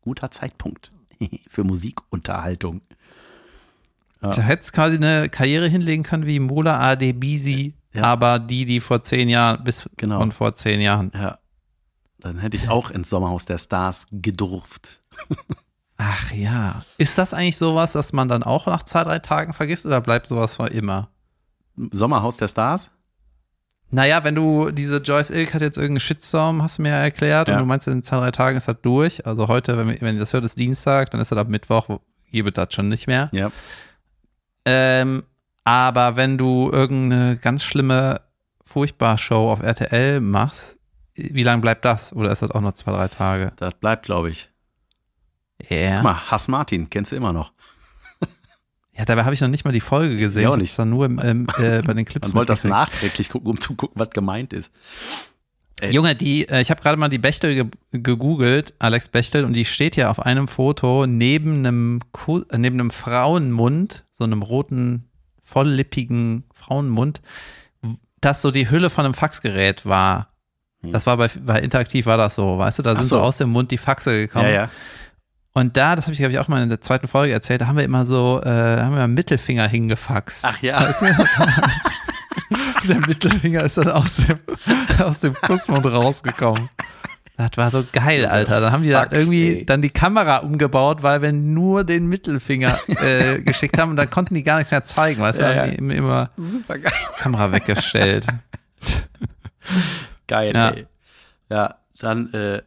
guter Zeitpunkt für Musikunterhaltung. Ja. Du hättest quasi eine Karriere hinlegen können wie Mola Adebisi, ja. aber die, die vor zehn Jahren, bis genau. von vor zehn Jahren. Ja. Dann hätte ich auch ins Sommerhaus der Stars gedurft. Ach ja. Ist das eigentlich sowas, dass man dann auch nach zwei, drei Tagen vergisst oder bleibt sowas für immer? Sommerhaus der Stars? Naja, wenn du diese Joyce Ilk hat jetzt irgendeinen Shitstorm, hast du mir ja erklärt, ja. und du meinst, in zwei, drei Tagen ist das durch. Also heute, wenn, wenn das hört, ist Dienstag, dann ist das ab Mittwoch, gebe das schon nicht mehr. Ja. Ähm, aber wenn du irgendeine ganz schlimme, furchtbar Show auf RTL machst, wie lange bleibt das? Oder ist das auch noch zwei, drei Tage? Das bleibt, glaube ich. Ja. Yeah. Guck mal, Hass Martin, kennst du immer noch. Ja, dabei habe ich noch nicht mal die Folge gesehen. Ja, auch nicht. Ich nur im, im, äh, bei den Clips. Man wollte das nachträglich gucken, um zu gucken, was gemeint ist. Ey. Junge, die, äh, ich habe gerade mal die Bechtel ge gegoogelt, Alex Bechtel, und die steht hier auf einem Foto neben einem, Ku äh, neben einem Frauenmund, so einem roten, volllippigen Frauenmund, das so die Hülle von einem Faxgerät war. Das war bei, bei Interaktiv war das so, weißt du, da sind so. so. aus dem Mund die Faxe gekommen. Ja, ja. Und da, das habe ich, glaube ich, auch mal in der zweiten Folge erzählt, da haben wir immer so, äh, da haben wir einen Mittelfinger hingefaxt. Ach ja. Weißt du? der Mittelfinger ist dann aus dem, aus dem Kussmund rausgekommen. Das war so geil, Alter. Dann haben die da irgendwie dann die Kamera umgebaut, weil wir nur den Mittelfinger äh, geschickt haben und dann konnten die gar nichts mehr zeigen, weißt du? Ja, die immer, immer Super geil. Kamera weggestellt. Geil, Ja. ey. Ja, dann äh,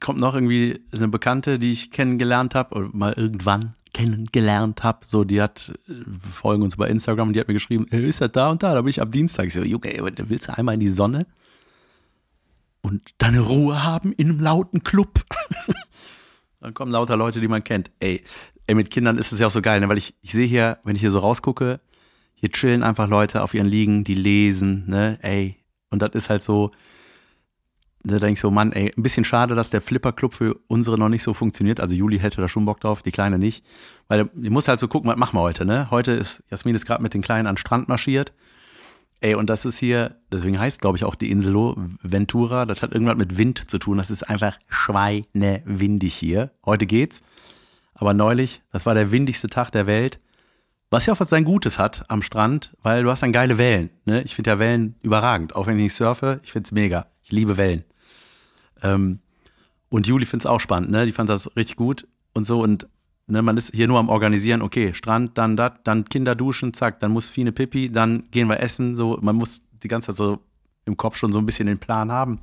kommt noch irgendwie eine Bekannte, die ich kennengelernt habe oder mal irgendwann kennengelernt habe. So, die hat, äh, wir folgen uns bei Instagram und die hat mir geschrieben, äh, ist er da und da? Da bin ich am Dienstag. Ich so, ey, willst du einmal in die Sonne und deine Ruhe haben in einem lauten Club? Dann kommen lauter Leute, die man kennt. Ey, ey mit Kindern ist es ja auch so geil, ne? weil ich, ich sehe hier, wenn ich hier so rausgucke, hier chillen einfach Leute auf ihren Liegen, die lesen, ne, ey. Und das ist halt so, da denke ich so, Mann, ey, ein bisschen schade, dass der Flipper-Club für unsere noch nicht so funktioniert. Also Juli hätte da schon Bock drauf, die Kleine nicht. Weil die muss halt so gucken, was machen wir heute, ne? Heute ist, Jasmin ist gerade mit den Kleinen an den Strand marschiert. Ey, und das ist hier, deswegen heißt, glaube ich, auch die Insel Ventura. Das hat irgendwas mit Wind zu tun. Das ist einfach schweinewindig hier. Heute geht's. Aber neulich, das war der windigste Tag der Welt. Was ja auch was sein Gutes hat am Strand, weil du hast dann geile Wellen. Ne? Ich finde ja Wellen überragend. Auch wenn ich nicht surfe, ich finde es mega. Ich liebe Wellen. Ähm, und Juli findet es auch spannend, ne? Die fand das richtig gut und so. Und ne, man ist hier nur am Organisieren, okay, Strand, dann das, dann Kinder duschen, zack, dann muss Fine Pipi, dann gehen wir essen. So, man muss die ganze Zeit so im Kopf schon so ein bisschen den Plan haben.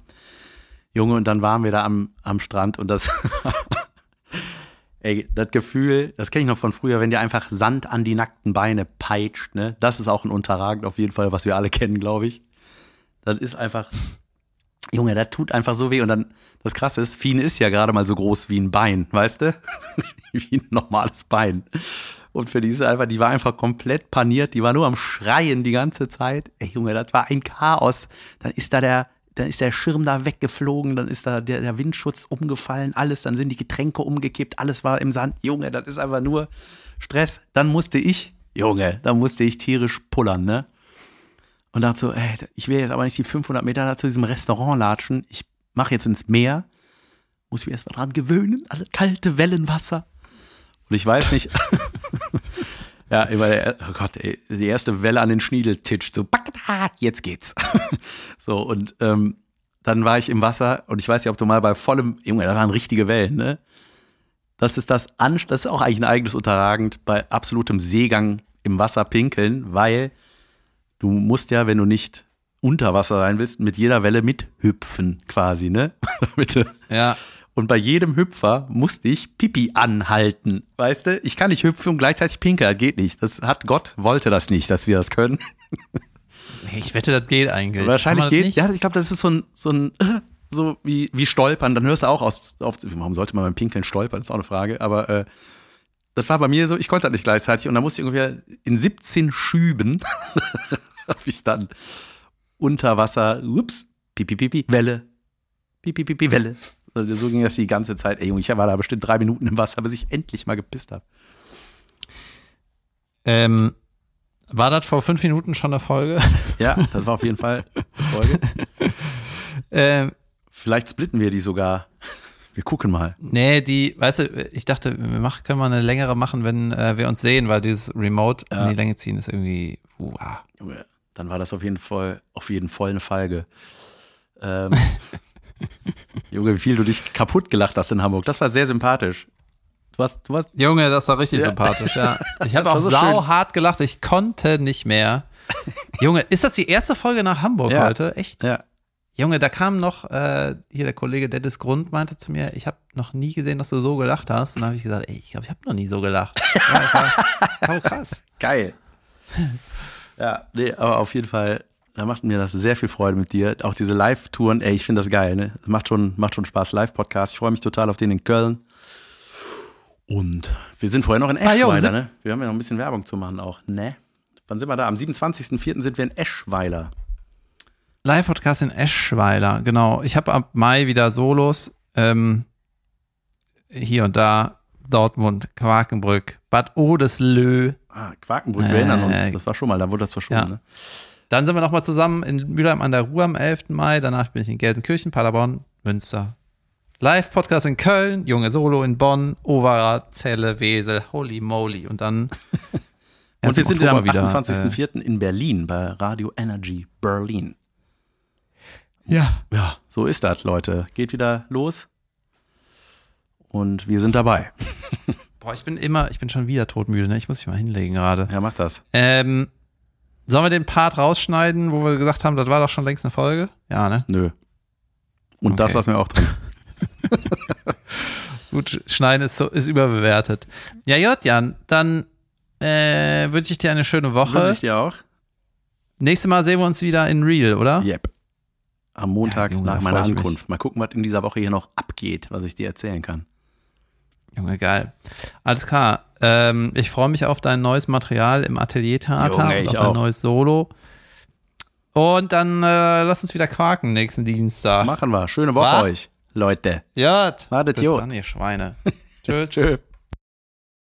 Junge, und dann waren wir da am, am Strand und das, ey, das Gefühl, das kenne ich noch von früher, wenn dir einfach Sand an die nackten Beine peitscht, ne? Das ist auch ein Unterragend auf jeden Fall, was wir alle kennen, glaube ich. Das ist einfach, Junge, das tut einfach so weh. Und dann, das Krasse ist, Fien ist ja gerade mal so groß wie ein Bein, weißt du? wie ein normales Bein. Und für die ist einfach, die war einfach komplett paniert, die war nur am Schreien die ganze Zeit. Ey, Junge, das war ein Chaos. Dann ist da der, dann ist der Schirm da weggeflogen, dann ist da der, der Windschutz umgefallen, alles, dann sind die Getränke umgekippt, alles war im Sand. Junge, das ist einfach nur Stress. Dann musste ich, Junge, dann musste ich tierisch pullern, ne? Und dachte so, ey, ich will jetzt aber nicht die 500 Meter da zu diesem Restaurant latschen. Ich mache jetzt ins Meer. Muss mich erstmal dran gewöhnen. Alle kalte Wellenwasser. Und ich weiß nicht. ja, der, oh Gott, ey, die erste Welle an den Schniedel titscht. So, jetzt geht's. so, und ähm, dann war ich im Wasser und ich weiß nicht, ob du mal bei vollem, Junge, da waren richtige Wellen, ne? Das ist das, das ist auch eigentlich ein eigenes Unterragend bei absolutem Seegang im Wasser pinkeln, weil du musst ja, wenn du nicht unter Wasser sein willst, mit jeder Welle mithüpfen quasi, ne? Bitte. Ja. Und bei jedem Hüpfer musste ich Pipi anhalten, weißt du? Ich kann nicht hüpfen und gleichzeitig pinkeln, geht nicht. Das hat Gott wollte das nicht, dass wir das können. Ich wette, das geht eigentlich. Wahrscheinlich geht. nicht? Ja, ich glaube, das ist so ein, so ein, so wie, wie Stolpern. Dann hörst du auch aus, auf, warum sollte man beim Pinkeln stolpern? Das ist auch eine Frage. Aber äh, das war bei mir so, ich konnte das nicht gleichzeitig. Und da musste ich ungefähr in 17 Schüben, habe ich dann unter Wasser, ups, pipi, pipi, Welle, pipi, pipi, Welle. So, so ging das die ganze Zeit. Ey, Junge, ich war da bestimmt drei Minuten im Wasser, bis ich endlich mal gepisst habe. Ähm, war das vor fünf Minuten schon eine Folge? Ja, das war auf jeden Fall eine Folge. ähm, Vielleicht splitten wir die sogar. Wir gucken mal. nee, die, weißt du, ich dachte, wir machen, können wir eine längere machen, wenn äh, wir uns sehen, weil dieses Remote Ja. in die Länge ziehen ist irgendwie. Junge, dann war das auf jeden Fall, auf jeden Fall eine Folge. Ähm, Junge, wie viel du dich kaputt gelacht hast in Hamburg. Das war sehr sympathisch. Du hast, du hast, Junge, das war richtig Ja. sympathisch, ja. Ich habe auch so sau schön. hart gelacht, ich konnte nicht mehr. Junge, ist das die erste Folge nach Hamburg Ja. heute? Echt? ja, Junge, da kam noch, äh, hier der Kollege Dennis Grund meinte zu mir, ich habe noch nie gesehen, dass du so gelacht hast. Und dann habe ich gesagt, ey, ich glaube, ich habe noch nie so gelacht. Ja, war, war krass. geil. ja, nee, aber auf jeden Fall, da macht mir das sehr viel Freude mit dir. Auch diese Live-Touren, ey, ich finde das geil, ne? Macht schon, macht schon Spaß. Live-Podcast. Ich freue mich total auf den in Köln. Und wir sind vorher noch in Ah, Eschweiler, sind- ne? Wir haben ja noch ein bisschen Werbung zu machen auch, ne? Wann sind wir da? Am 27.04. sind wir in Eschweiler. Live-Podcast in Eschweiler, genau. Ich habe ab Mai wieder Solos. Ähm, hier und da. Dortmund, Quakenbrück, Bad Odeslö. Ah, Quakenbrück, wir erinnern uns. Das war schon mal, da wurde das verschoben. Ja. Ne? Dann sind wir nochmal zusammen in Mülheim an der Ruhr am 11. Mai. Danach bin ich in Gelsenkirchen, Paderborn, Münster. Live-Podcast in Köln, Junge Solo in Bonn, Overath, Celle, Wesel, holy moly. Und dann. Und wir sind am Oktober wieder, 28.04. in Berlin bei Radio Energy Berlin. Ja. Ja, so ist das, Leute. Geht wieder los. Und wir sind dabei. Boah, ich bin immer, ich bin schon wieder todmüde, ne? Ich muss mich mal hinlegen gerade. Ja, macht das. Ähm, sollen wir den Part rausschneiden, wo wir gesagt haben, das war doch schon längst eine Folge? Ja, ne? Nö. Und das Okay. lassen wir auch drin. Gut, sch- schneiden ist, so, ist überbewertet. Ja, Jan, dann äh, wünsche ich dir eine schöne Wünsche Woche. ich dir auch. Nächstes Mal sehen wir uns wieder in Real, oder? Yep. Am Montag Ja, Junge, nach meiner ich mich. Ankunft. Mal gucken, was in dieser Woche hier noch abgeht, was ich dir erzählen kann. Junge, geil. Alles klar. Ähm, ich freue mich auf dein neues Material im Atelier-Theater Junge, und ich auf dein auch. neues Solo. Und dann äh, lass uns wieder quaken nächsten Dienstag. Machen wir. Schöne Woche Was? euch, Leute. J. Wartet, Bis Jod. dann, ihr Schweine. Tschüss. Tschö.